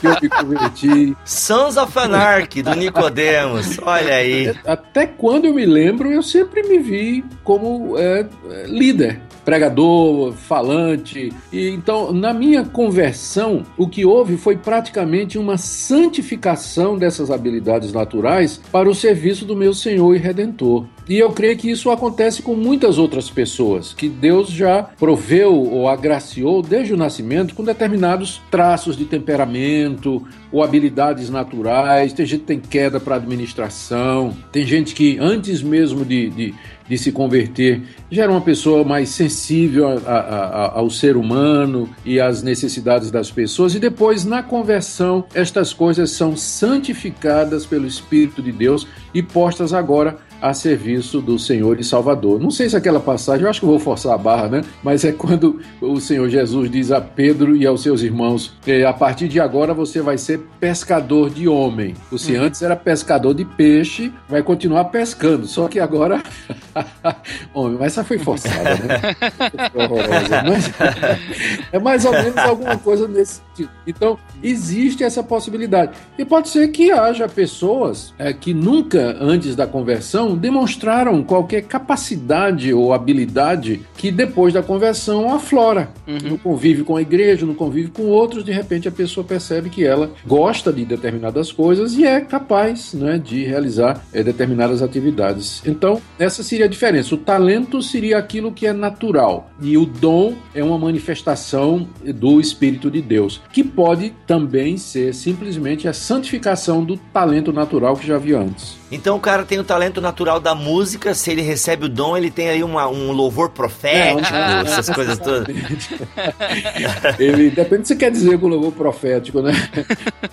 que eu me converti. Sons of Anarchy, do Nicodemos. Olha aí. Até quando eu me lembro, eu sempre me vi como é, líder pregador, falante. E então, na minha conversão, o que houve foi praticamente uma santificação dessas habilidades naturais para o serviço do meu Senhor e Redentor. E eu creio que isso acontece com muitas outras pessoas, que Deus já proveu ou agraciou desde o nascimento com determinados traços de temperamento ou habilidades naturais. Tem gente que tem queda para administração, tem gente que antes mesmo de, de, de, se converter já era uma pessoa mais sensível a, a, a, ao ser humano e às necessidades das pessoas, e depois na conversão estas coisas são santificadas pelo Espírito de Deus e postas agora a serviço do Senhor e Salvador. Não sei se aquela passagem, eu acho que vou forçar a barra, né? Mas é quando o Senhor Jesus diz a Pedro e aos seus irmãos: a partir de agora você vai ser pescador de homem. Você uhum. antes era pescador de peixe, vai continuar pescando, só que agora. homem, mas essa foi forçada, né? Mas, é mais ou menos alguma coisa nesse sentido. Então, existe essa possibilidade. E pode ser que haja pessoas é, que nunca antes da conversão demonstraram qualquer capacidade ou habilidade que depois da conversão aflora. Uhum. No convívio com a igreja, no convívio com outros, de repente a pessoa percebe que ela gosta de determinadas coisas e é capaz né, de realizar é, determinadas atividades. Então, essa seria a diferença. O talento seria aquilo que é natural e o dom é uma manifestação do Espírito de Deus, que pode também ser simplesmente a santificação do talento natural que já havia antes. Então o cara tem o talento natural da música, se ele recebe o dom, ele tem aí uma, um louvor profético, é, essas coisas todas. ele depende do que você quer dizer com louvor profético, né?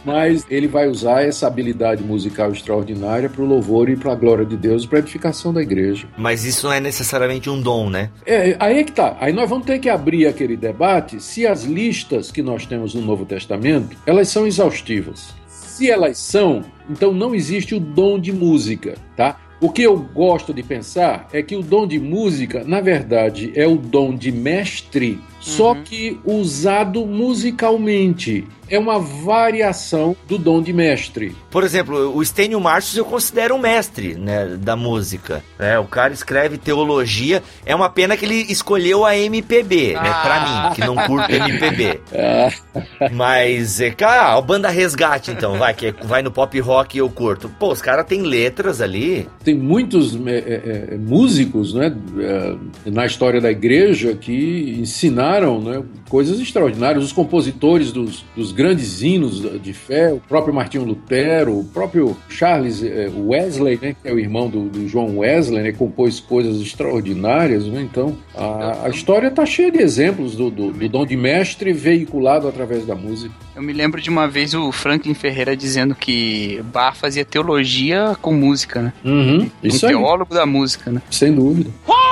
Mas ele vai usar essa habilidade musical extraordinária para o louvor e para a glória de Deus, para a edificação da igreja. Mas isso não é necessariamente um dom, né? É, aí é que tá. Aí nós vamos ter que abrir aquele debate se as listas que nós temos no Novo Testamento, elas são exaustivas. Se elas são, então não existe o dom de música, tá? O que eu gosto de pensar é que o dom de música, na verdade, é o dom de mestre só uhum. que usado musicalmente. É uma variação do dom de mestre. Por exemplo, o Stênio Marcius eu considero um mestre né, da música. É, o cara escreve teologia. É uma pena que ele escolheu a MPB, ah. né? Pra mim, que não curto MPB. Ah. Mas, é, cara, a banda Resgate, então, vai, que vai no pop rock eu curto. Pô, os caras têm letras ali. Tem muitos é, é, é músicos, né, é, na história da igreja que ensinaram né, coisas extraordinárias. Os compositores dos, dos grandes hinos de fé, o próprio Martinho Lutero, o próprio Charles eh, Wesley, né, que é o irmão do, do João Wesley, né, compôs coisas extraordinárias. Né, então, a, a história está cheia de exemplos do, do, do dom de mestre veiculado através da música. Eu me lembro de uma vez o Franklin Ferreira dizendo que Bach fazia teologia com música, né? Uhum, um teólogo da música, né? Sem dúvida. Homem,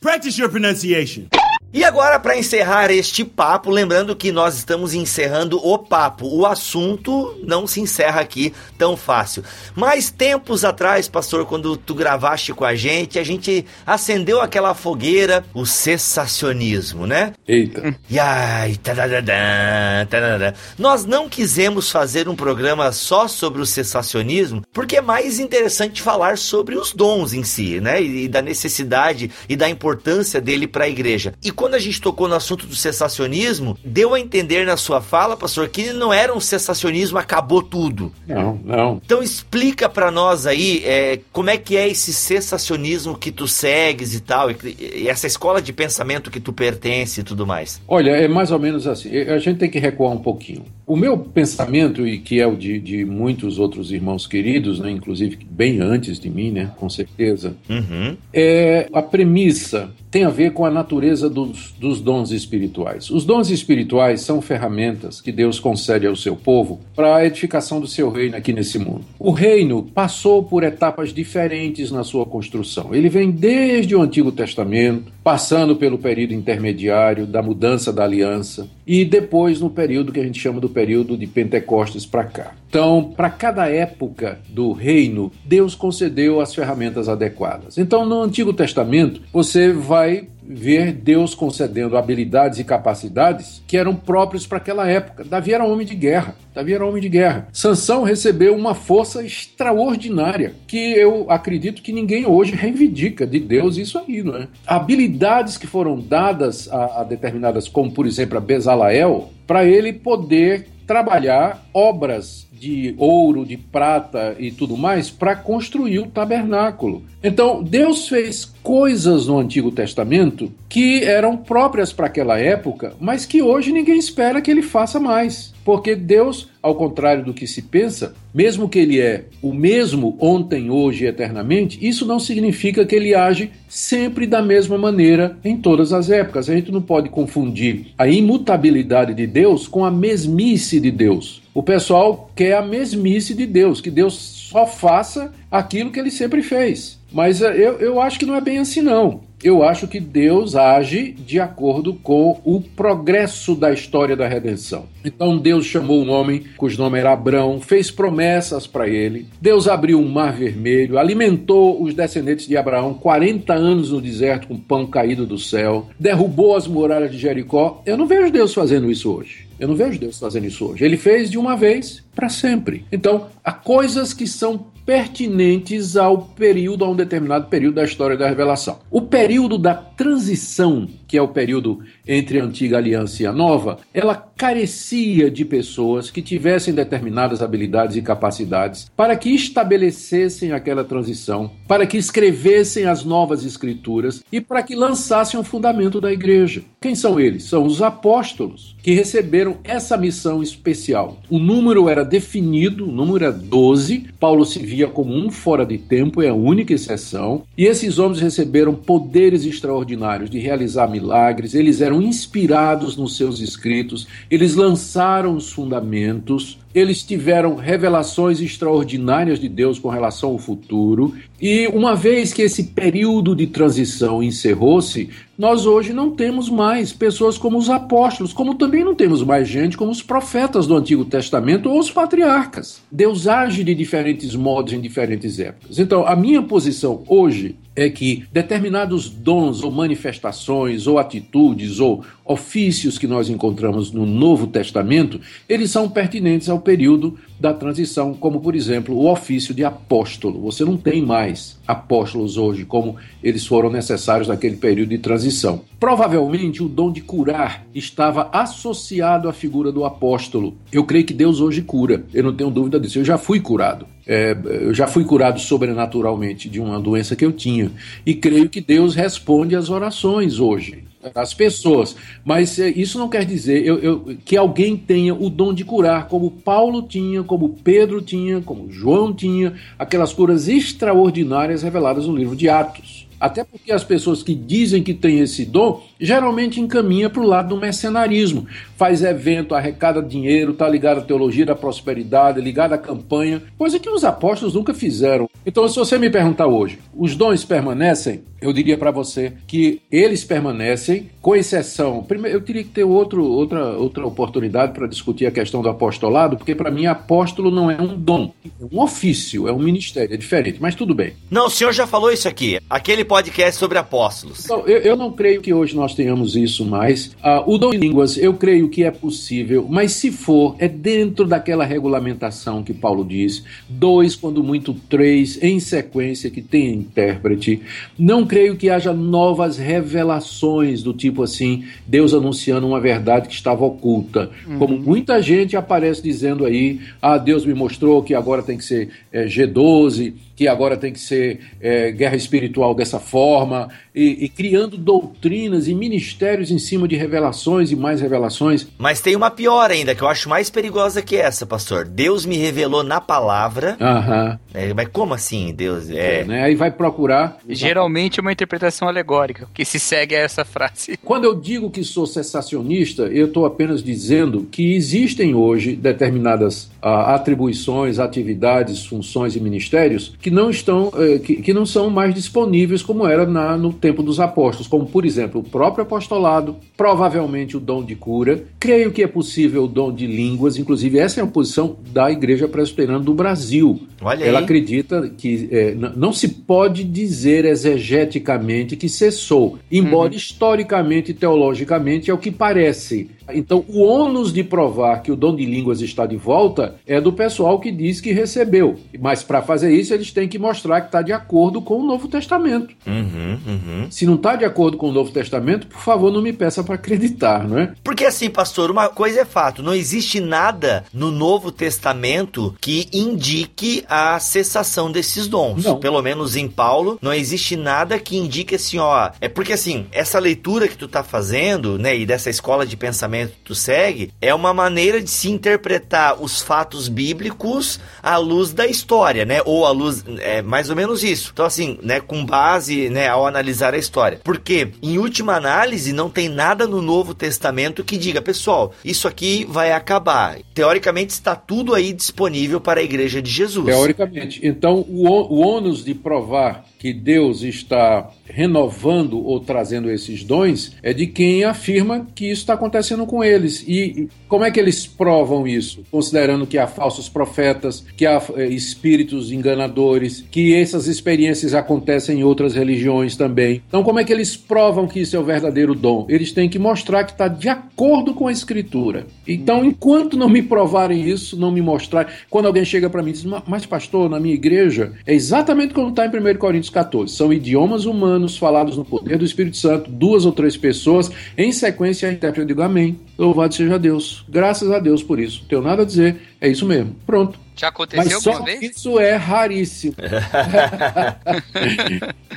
Practice your pronunciation. E agora, para encerrar este papo, lembrando que nós estamos encerrando o papo. O assunto não se encerra aqui tão fácil. Mas tempos atrás, pastor, quando tu gravaste com a gente, a gente acendeu aquela fogueira, o cessacionismo, né? Eita. E ai, tadadadã, tadadadã. Nós não quisemos fazer um programa só sobre o cessacionismo, porque é mais interessante falar sobre os dons em si, né? E, da necessidade e da importância dele para a igreja. E quando a gente tocou no assunto do cessacionismo, deu a entender na sua fala, pastor, que não era um cessacionismo, acabou tudo. Não, não. Então explica para nós aí é, como é que é esse cessacionismo que tu segues e tal, e, e essa escola de pensamento que tu pertence e tudo mais. Olha, é mais ou menos assim. A gente tem que recuar um pouquinho. O meu pensamento, e que é o de, de muitos outros irmãos queridos, né, inclusive bem antes de mim, né, com certeza, Uhum. é a premissa tem a ver com a natureza dos, dos dons espirituais. Os dons espirituais são ferramentas que Deus concede ao seu povo para a edificação do seu reino aqui nesse mundo. O reino passou por etapas diferentes na sua construção. Ele vem desde o Antigo Testamento, passando pelo período intermediário da mudança da aliança e depois no período que a gente chama do período de Pentecostes para cá. Então, para cada época do reino, Deus concedeu as ferramentas adequadas. Então, no Antigo Testamento, você vai ver Deus concedendo habilidades e capacidades que eram próprios para aquela época. Davi era homem de guerra. Davi era homem de guerra. Sansão recebeu uma força extraordinária que eu acredito que ninguém hoje reivindica de Deus isso aí, não é? Habilidades que foram dadas a, a determinadas, como por exemplo a Bezalael, para ele poder trabalhar obras de ouro, de prata e tudo mais para construir o tabernáculo. Então, Deus fez coisas no Antigo Testamento que eram próprias para aquela época, mas que hoje ninguém espera que ele faça mais. Porque Deus, ao contrário do que se pensa, mesmo que ele é o mesmo ontem, hoje e eternamente, isso não significa que ele age sempre da mesma maneira em todas as épocas. A gente não pode confundir a imutabilidade de Deus com a mesmice de Deus. O pessoal quer a mesmice de Deus, que Deus só faça aquilo que ele sempre fez. Mas eu, eu acho que não é bem assim, não. Eu acho que Deus age de acordo com o progresso da história da redenção. Então Deus chamou um homem cujo nome era Abrão, fez promessas para ele. Deus abriu um mar vermelho, alimentou os descendentes de Abraão 40 anos no deserto com pão caído do céu, derrubou as muralhas de Jericó. Eu não vejo Deus fazendo isso hoje. Eu não vejo Deus fazendo isso hoje. Ele fez de uma vez para sempre. Então, há coisas que são pertinentes ao período, a um determinado período da história da revelação. O período da transição, que é o período entre a antiga aliança e a nova, ela carecia de pessoas que tivessem determinadas habilidades e capacidades para que estabelecessem aquela transição, para que escrevessem as novas escrituras e para que lançassem o fundamento da igreja. Quem são eles? São os apóstolos que receberam essa missão especial. O número era definido, o número era 12. Paulo se via como um fora de tempo, é a única exceção. E esses homens receberam poderes extraordinários de realizar milagres, eles eram inspirados nos seus escritos, eles lançaram os fundamentos, eles tiveram revelações extraordinárias de Deus com relação ao futuro. E uma vez que esse período de transição encerrou-se, nós hoje não temos mais pessoas como os apóstolos, como também não temos mais gente como os profetas do Antigo Testamento ou os patriarcas. Deus age de diferentes modos em diferentes épocas. Então, a minha posição hoje é que determinados dons ou manifestações ou atitudes ou ofícios que nós encontramos no Novo Testamento, eles são pertinentes ao período da transição, como por exemplo o ofício de apóstolo. Você não tem mais apóstolos hoje como eles foram necessários naquele período de transição. Provavelmente o dom de curar estava associado à figura do apóstolo. Eu creio que Deus hoje cura, eu não tenho dúvida disso. Eu já fui curado. É, eu já fui curado sobrenaturalmente de uma doença que eu tinha. E creio que Deus responde às orações hoje as pessoas. Mas é, isso não quer dizer eu, eu, que alguém tenha o dom de curar, como Paulo tinha, como Pedro tinha, como João tinha, aquelas curas extraordinárias reveladas no livro de Atos. Até porque as pessoas que dizem que têm esse dom geralmente encaminha para o lado do mercenarismo. Faz evento, arrecada dinheiro, está ligado à teologia da prosperidade, ligado à campanha, coisa que os apóstolos nunca fizeram. Então, se você me perguntar hoje, os dons permanecem? Eu diria para você que eles permanecem, com exceção. Primeiro, eu teria que ter outro, outra, outra oportunidade para discutir a questão do apostolado, porque para mim, apóstolo não é um dom, é um ofício, é um ministério, é diferente, mas tudo bem. Não, o senhor já falou isso aqui. Aquele podcast sobre apóstolos. Então, eu, eu não creio que hoje nós tenhamos isso mais. Ah, o dom de línguas, eu creio que é possível, mas se for, é dentro daquela regulamentação que Paulo diz: dois, quando muito três, em sequência, que tem intérprete. Não creio que haja novas revelações do tipo assim, Deus anunciando uma verdade que estava oculta. Uhum. Como muita gente aparece dizendo aí: ah, Deus me mostrou que agora tem que ser é, G12 que agora tem que ser é, guerra espiritual dessa forma, e, e, criando doutrinas e ministérios em cima de revelações e mais revelações. Mas tem uma pior ainda, que eu acho mais perigosa que essa, pastor. Deus me revelou na palavra. Aham. É, mas como assim, Deus? É, É, né? Aí vai procurar. Geralmente é uma interpretação alegórica, que se segue a essa frase. Quando eu digo que sou cessacionista, eu estou apenas dizendo que existem hoje determinadas ah, atribuições, atividades, funções e ministérios que não estão, eh, que, que não são mais disponíveis como era na- no tempo dos apóstolos, como por exemplo o próprio apostolado, provavelmente o dom de cura. Creio que é possível o dom de línguas, inclusive essa é a posição da Igreja Presbiteriana do Brasil. Olha Ela aí. acredita que n- não se pode dizer exegeticamente que cessou, embora historicamente e teologicamente é o que parece. Então, o ônus de provar que o dom de línguas está de volta é do pessoal que diz que recebeu. Mas para fazer isso, eles têm que mostrar que está de acordo com o Novo Testamento. Uhum, uhum. Se não está de acordo com o Novo Testamento, por favor, não me peça para acreditar, não é? Porque assim, pastor, uma coisa é fato, não existe nada no Novo Testamento que indique a cessação desses dons. Não. Pelo menos em Paulo, não existe nada que indique assim, ó, é porque assim, essa leitura que tu tá fazendo, né, e dessa escola de pensamento que tu segue, é uma maneira de se interpretar os fatos bíblicos à luz da história, né, ou à luz, é mais ou menos isso. Então assim, né, com base, né, ao analisar a história. Porque, em última análise, não tem nada no Novo Testamento que diga, pessoal, isso aqui vai acabar. Teoricamente está tudo aí disponível para a igreja de Jesus. Teoricamente. Então, o, o ônus de provar que Deus está renovando ou trazendo esses dons é de quem afirma que isso está acontecendo com eles. E como é que eles provam isso? Considerando que há falsos profetas, que há eh, espíritos enganadores, que essas experiências acontecem em outras religiões também. Então, como é que eles provam que isso é o verdadeiro dom? Eles têm que mostrar que está de acordo com a Escritura. Então, enquanto não me provarem isso, não me mostrarem. Quando alguém chega para mim e diz, "Ma- mas pastor, na minha igreja, é exatamente como está em 1 Coríntios 14. São idiomas humanos falados no poder do Espírito Santo, duas ou três pessoas, em sequência a intérprete. Eu digo amém. Louvado seja Deus. Graças a Deus por isso. Não tenho nada a dizer. É isso mesmo. Pronto. Já aconteceu Mas só alguma vez? isso é raríssimo.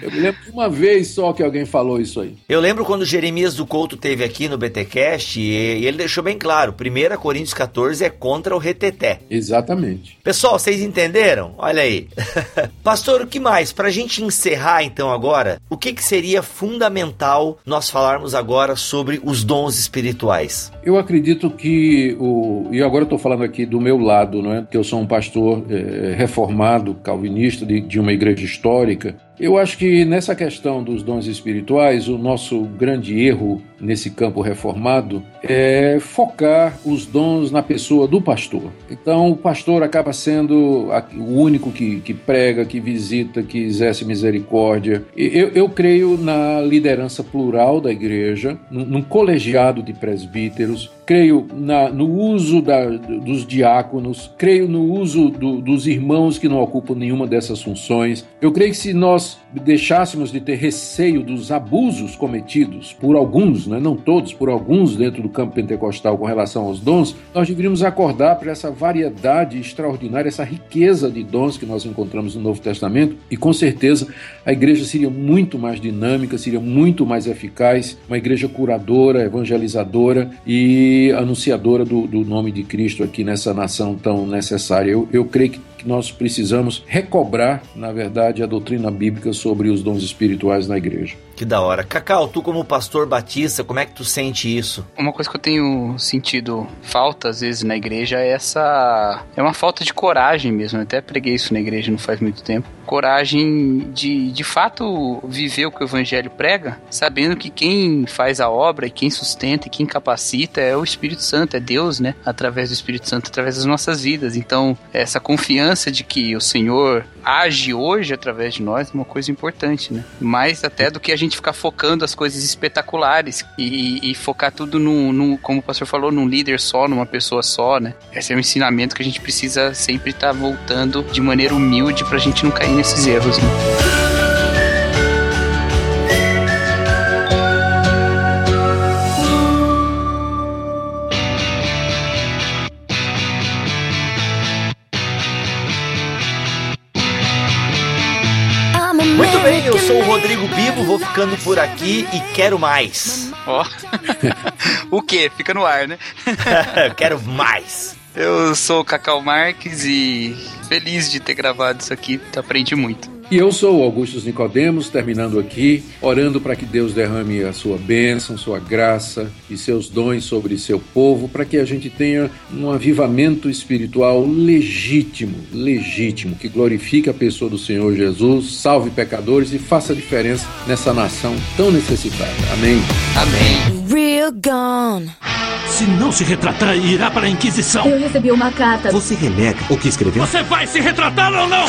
Eu me lembro de uma vez só que alguém falou isso aí. Eu lembro quando Jeremias do Couto teve aqui no BTcast e, ele deixou bem claro, 1 Coríntios 14 é contra o reteté. Exatamente. Pessoal, vocês entenderam? Olha aí. Pastor, o que mais? Pra gente encerrar então agora, o que, que seria fundamental nós falarmos agora sobre os dons espirituais? Eu acredito que o e agora eu estou falando aqui do meu lado, não é? Que eu sou um pastor eh, reformado, calvinista de, de uma igreja histórica. Eu acho que nessa questão dos dons espirituais, o nosso grande erro nesse campo reformado é focar os dons na pessoa do pastor. Então, o pastor acaba sendo o único que, que prega, que visita, que exerce misericórdia. Eu, eu creio na liderança plural da igreja, num, num colegiado de presbíteros, creio na- no uso da- dos diáconos, creio no uso do- dos irmãos que não ocupam nenhuma dessas funções. Eu creio que se nós deixássemos de ter receio dos abusos cometidos por alguns, né, não todos, por alguns dentro do campo pentecostal com relação aos dons, nós deveríamos acordar para essa variedade extraordinária, essa riqueza de dons que nós encontramos no Novo Testamento, e com certeza a igreja seria muito mais dinâmica, seria muito mais eficaz, uma igreja curadora, evangelizadora e anunciadora do, do nome de Cristo aqui nessa nação tão necessária. Eu, eu creio que que nós precisamos recobrar, na verdade, a doutrina bíblica sobre os dons espirituais na igreja. Que da hora. Cacau, tu como pastor batista, como é que tu sente isso? Uma coisa que eu tenho sentido falta às vezes na igreja é essa. É uma falta de coragem mesmo. Eu até preguei isso na igreja não faz muito tempo. Coragem de de fato viver o que o evangelho prega, sabendo que quem faz a obra e quem sustenta e quem capacita é o Espírito Santo, é Deus, né? Através do Espírito Santo, através das nossas vidas. Então, essa confiança de que o Senhor age hoje através de nós é uma coisa importante, né? Mais até do que a gente ficar focando as coisas espetaculares e, e focar tudo num, como o pastor falou, num líder só, numa pessoa só, né? Esse é um ensinamento que a gente precisa sempre estar voltando de maneira humilde pra gente não cair nesses erros, né? Vou ficando por aqui e quero mais. Ó. o quê? Fica no ar, né? quero mais. Eu sou o Cacau Marques e feliz de ter gravado isso aqui, aprendi muito. E eu sou o Augustus Nicodemos, terminando aqui, orando para que Deus derrame a sua bênção, sua graça e seus dons sobre seu povo, para que a gente tenha um avivamento espiritual legítimo, legítimo, que glorifique a pessoa do Senhor Jesus, salve pecadores e faça diferença nessa nação tão necessitada. Amém. Amém. Real gone. Se não se retratar, irá para a Inquisição. Eu recebi uma carta. Você renega o que escreveu? Você vai se retratar ou não?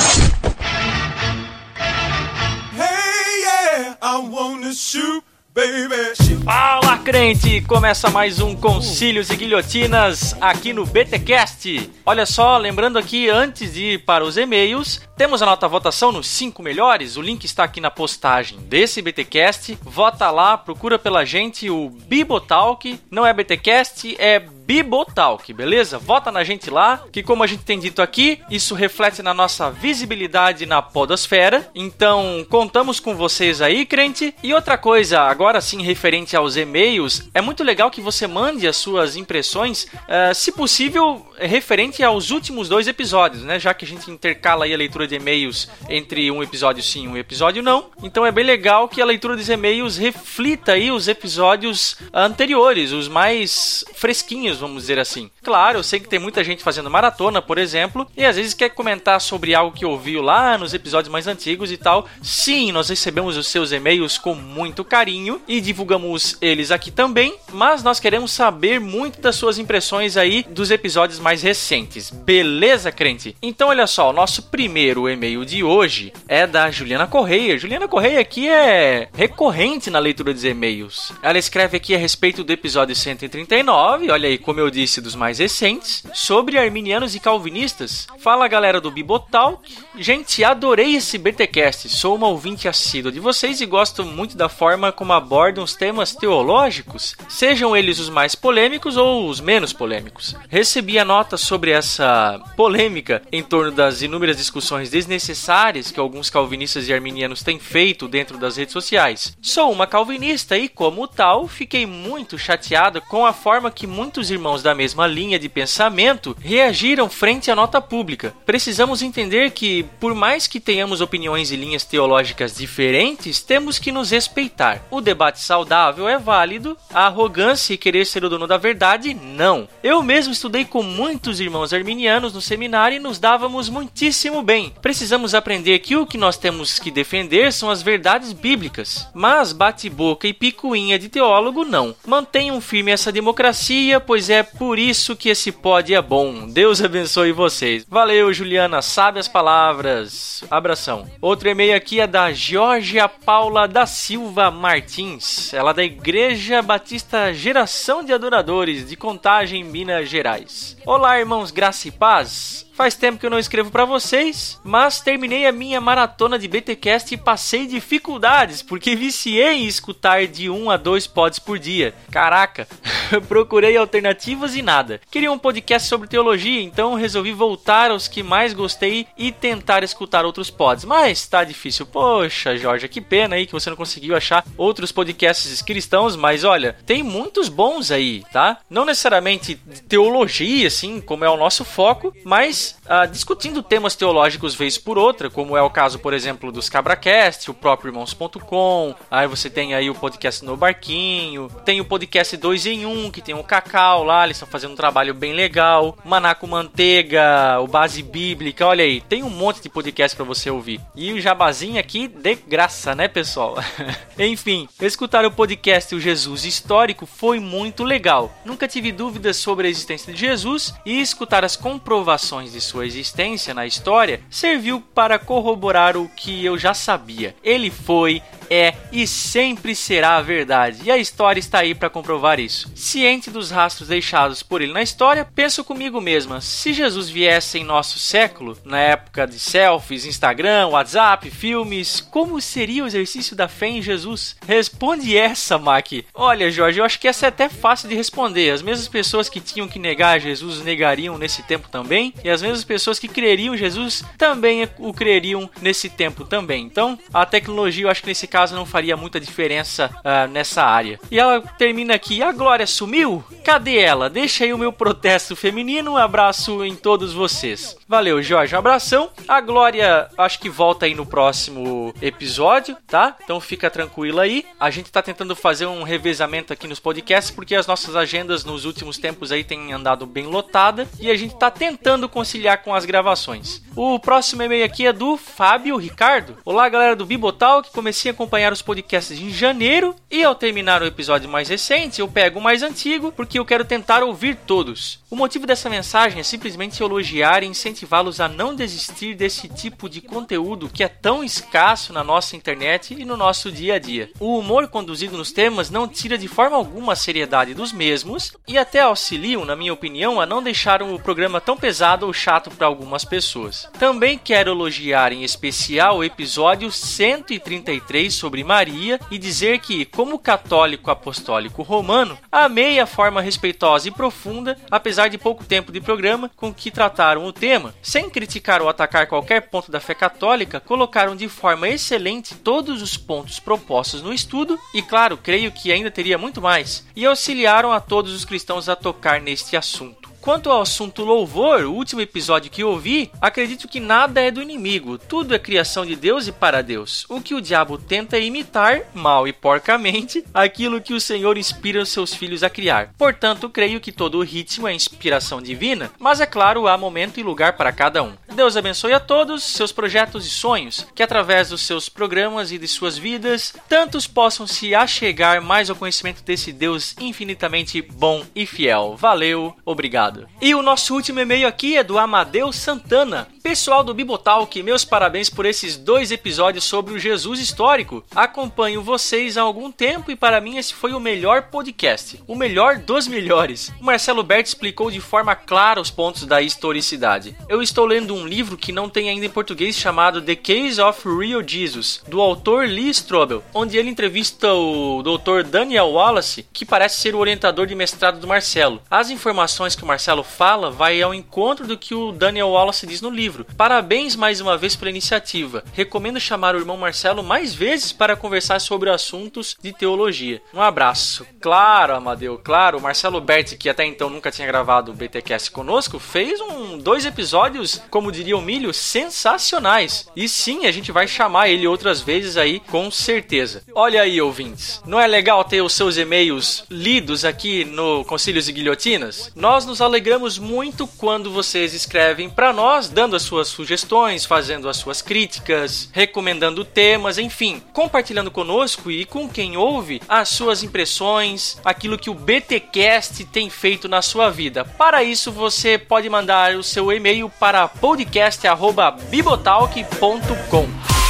Fala crente! Começa mais um Concílios e Guilhotinas aqui no BTcast. Olha só, lembrando aqui antes de ir para os e-mails, temos a nota votação nos 5 melhores. O link está aqui na postagem desse BTcast. Vota lá, procura pela gente o Bibotalk. Não é BTcast, é Bibotalk, beleza? Vota na gente lá, que como a gente tem dito aqui, isso reflete na nossa visibilidade na podosfera. Então, contamos com vocês aí, crente. E outra coisa, agora sim referente aos e-mails, é muito legal que você mande as suas impressões, uh, se possível, referente aos últimos dois episódios, né? Já que a gente intercala aí a leitura de e-mails entre um episódio sim e um episódio não. Então é bem legal que a leitura dos e-mails reflita aí os episódios anteriores, os mais fresquinhos, vamos dizer assim. Claro, eu sei que tem muita gente fazendo maratona, por exemplo, e às vezes quer comentar sobre algo que ouviu lá nos episódios mais antigos e tal. Sim, nós recebemos os seus e-mails com muito carinho e divulgamos eles aqui também, mas nós queremos saber muito das suas impressões aí dos episódios mais recentes. Beleza, crente? Então olha só, o nosso primeiro e-mail de hoje é da Juliana Correia. Juliana Correia aqui é recorrente na leitura dos e-mails. Ela escreve aqui a respeito do episódio 139, olha aí como eu disse, dos mais recentes, sobre arminianos e calvinistas. Fala galera do Bibotalk. Gente, adorei esse BTcast. Sou uma ouvinte assídua de vocês e gosto muito da forma como abordam os temas teológicos, sejam eles os mais polêmicos ou os menos polêmicos. Recebi a nota sobre essa polêmica em torno das inúmeras discussões desnecessárias que alguns calvinistas e arminianos têm feito dentro das redes sociais. Sou uma calvinista e, como tal, fiquei muito chateada com a forma que muitos irmãos da mesma linha de pensamento reagiram frente à nota pública. Precisamos entender que, por mais que tenhamos opiniões e linhas teológicas diferentes, temos que nos respeitar. O debate saudável é válido, a arrogância e querer ser o dono da verdade, não. Eu mesmo estudei com muitos irmãos arminianos no seminário e nos dávamos muitíssimo bem. Precisamos aprender que o que nós temos que defender são as verdades bíblicas. Mas bate-boca e picuinha de teólogo, não. Mantenham firme essa democracia, pois é por isso que esse pod é bom. Deus abençoe vocês. Valeu, Juliana, sabe as palavras. Abração. Outro e-mail aqui é da Georgia Paula da Silva Martins. Ela é da Igreja Batista Geração de Adoradores de Contagem, Minas Gerais. Olá, irmãos, graça e paz. Faz tempo que eu não escrevo para vocês, mas terminei a minha maratona de BTcast e passei dificuldades porque viciei em escutar de um a dois pods por dia. Caraca, procurei alternativas e nada. Queria um podcast sobre teologia, então resolvi voltar aos que mais gostei e tentar escutar outros pods. Mas tá difícil. Poxa, Jorge, que pena aí que você não conseguiu achar outros podcasts cristãos, mas olha, tem muitos bons aí, tá? Não necessariamente teologia, assim, como é o nosso foco, mas Uh, discutindo temas teológicos vez por outra, como é o caso, por exemplo, dos Cabracast, o próprio Irmãos.com, aí você tem aí o podcast No Barquinho, tem o podcast 2 em 1, que tem o Cacau lá, eles estão fazendo um trabalho bem legal, Manaco Manteiga, o Base Bíblica, olha aí, tem um monte de podcast para você ouvir. E o Jabazinho aqui, de graça, né, pessoal? Enfim, escutar o podcast O Jesus Histórico foi muito legal. Nunca tive dúvidas sobre a existência de Jesus e escutar as comprovações de sua existência na história serviu para corroborar o que eu já sabia. Ele foi, é e sempre será a verdade, e a história está aí para comprovar isso. Ciente dos rastros deixados por ele na história, penso comigo mesma: se Jesus viesse em nosso século, na época de selfies, Instagram, WhatsApp, filmes, como seria o exercício da fé em Jesus? Responde essa, Mac. Olha, Jorge, eu acho que essa é até fácil de responder. As mesmas pessoas que tinham que negar Jesus negariam nesse tempo também, e as mesmas pessoas que creriam Jesus também o creriam nesse tempo também. Então, a tecnologia, eu acho que nesse caso não faria muita diferença uh, nessa área. E ela termina aqui: a Glória sumiu? Cadê ela? Deixa aí o meu protesto feminino. Um abraço em todos vocês. Valeu, Jorge. Um abração. A Glória, acho que volta aí no próximo episódio, tá? Então fica tranquila aí. A gente tá tentando fazer um revezamento aqui nos podcasts porque as nossas agendas nos últimos tempos aí têm andado bem lotada e a gente tá tentando conciliar com as gravações. O próximo e-mail aqui é do Fábio Ricardo. Olá, galera do Bibotal, que comecei a acompanhar os podcasts em janeiro e ao terminar o episódio mais recente, eu pego o mais antigo porque eu quero tentar ouvir todos. O motivo dessa mensagem é simplesmente elogiar e incentivá-los a não desistir desse tipo de conteúdo que é tão escasso na nossa internet e no nosso dia a dia. O humor conduzido nos temas não tira de forma alguma a seriedade dos mesmos e até auxiliam, na minha opinião, a não deixar o programa tão pesado ou chato para algumas pessoas. Também quero elogiar em especial o episódio 133 sobre Maria e dizer que, como católico apostólico romano, amei a forma respeitosa e profunda, apesar de pouco tempo de programa, com que trataram o tema. Sem criticar ou atacar qualquer ponto da fé católica, colocaram de forma excelente todos os pontos propostos no estudo e, claro, creio que ainda teria muito mais, e auxiliaram a todos os cristãos a tocar neste assunto. Quanto ao assunto louvor, o último episódio que ouvi, acredito que nada é do inimigo, tudo é criação de Deus e para Deus. O que o diabo tenta é imitar, mal e porcamente, aquilo que o Senhor inspira os seus filhos a criar. Portanto, creio que todo o ritmo é inspiração divina, mas é claro, há momento e lugar para cada um. Deus abençoe a todos, seus projetos e sonhos, que através dos seus programas e de suas vidas, tantos possam se achegar mais ao conhecimento desse Deus infinitamente bom e fiel. Valeu, obrigado. E o nosso último e-mail aqui é do Amadeu Santana. Pessoal do Bibotalk, meus parabéns por esses dois episódios sobre o Jesus histórico. Acompanho vocês há algum tempo e para mim esse foi o melhor podcast, o melhor dos melhores. O Marcelo Bert explicou de forma clara os pontos da historicidade. Eu estou lendo um livro que não tem ainda em português chamado The Case of Real Jesus, do autor Lee Strobel, onde ele entrevista o Dr. Daniel Wallace, que parece ser o orientador de mestrado do Marcelo. As informações que o Marcelo fala vai ao encontro do que o Daniel Wallace diz no livro. Parabéns mais uma vez pela iniciativa. Recomendo chamar o irmão Marcelo mais vezes para conversar sobre assuntos de teologia. Um abraço. Claro, Amadeu, claro. O Marcelo Berti, que até então nunca tinha gravado o BTcast conosco, fez um dois episódios, como diria o Milho, sensacionais. E sim, a gente vai chamar ele outras vezes aí, com certeza. Olha aí, ouvintes. Não é legal ter os seus e-mails lidos aqui no Concílios e Guilhotinas? Nós nos alegramos muito quando vocês escrevem para nós, dando as suas sugestões, fazendo as suas críticas, recomendando temas, enfim, compartilhando conosco e com quem ouve as suas impressões, aquilo que o BTcast tem feito na sua vida. Para isso, você pode mandar o seu e-mail para podcast@bibotalk.com.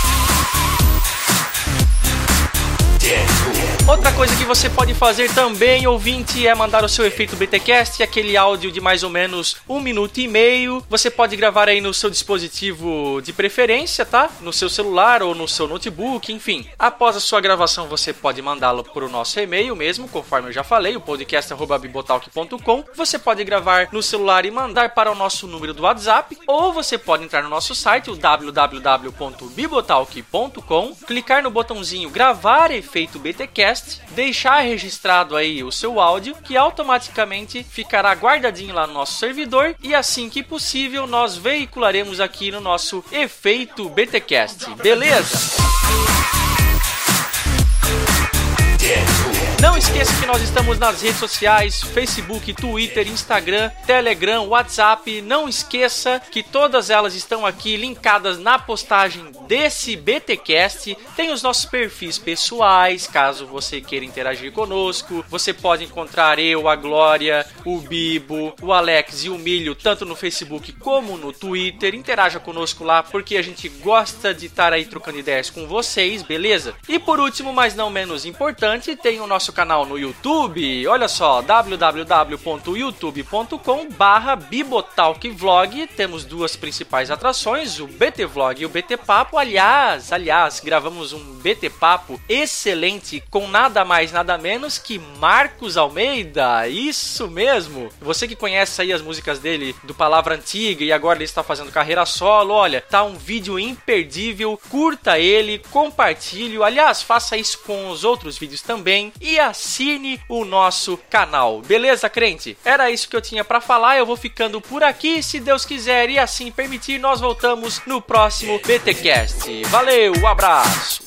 Outra coisa que você pode fazer também, ouvinte, é mandar o seu efeito BTcast, aquele áudio de mais ou menos um minuto e meio. Você pode gravar aí no seu dispositivo de preferência, tá? No seu celular ou no seu notebook, enfim. Após a sua gravação, você pode mandá-lo para o nosso e-mail mesmo, conforme eu já falei, o podcast@bibotalk.com. Você pode gravar no celular e mandar para o nosso número do WhatsApp, ou você pode entrar no nosso site, o www.bibotalk.com, clicar no botãozinho gravar efeito BTcast podcast, deixar registrado aí o seu áudio, que automaticamente ficará guardadinho lá no nosso servidor e assim que possível nós veicularemos aqui no nosso efeito BTcast. Beleza? Não esqueça que nós estamos nas redes sociais: Facebook, Twitter, Instagram, Telegram, WhatsApp. Não esqueça que todas elas estão aqui linkadas na postagem desse BTcast. Tem os nossos perfis pessoais, caso você queira interagir conosco. Você pode encontrar eu, a Glória, o Bibo, o Alex e o Milho tanto no Facebook como no Twitter. Interaja conosco lá porque a gente gosta de estar aí trocando ideias com vocês, beleza? E por último, mas não menos importante, tem o nosso canal no YouTube. Olha só, www.youtube.com barra Bibotalkvlog. Temos duas principais atrações, o BT Vlog e o BT Papo. Aliás, aliás, gravamos um BT Papo excelente com nada mais, nada menos que Marcos Almeida. Isso mesmo. Você que conhece aí as músicas dele do Palavra Antiga e agora ele está fazendo carreira solo, olha, tá um vídeo imperdível. Curta ele, compartilhe. Aliás, faça isso com os outros vídeos também e assine o nosso canal. Beleza, crente? Era isso que eu tinha para falar. Eu vou ficando por aqui, se Deus quiser e assim permitir, nós voltamos no próximo BTcast. Valeu, um abraço.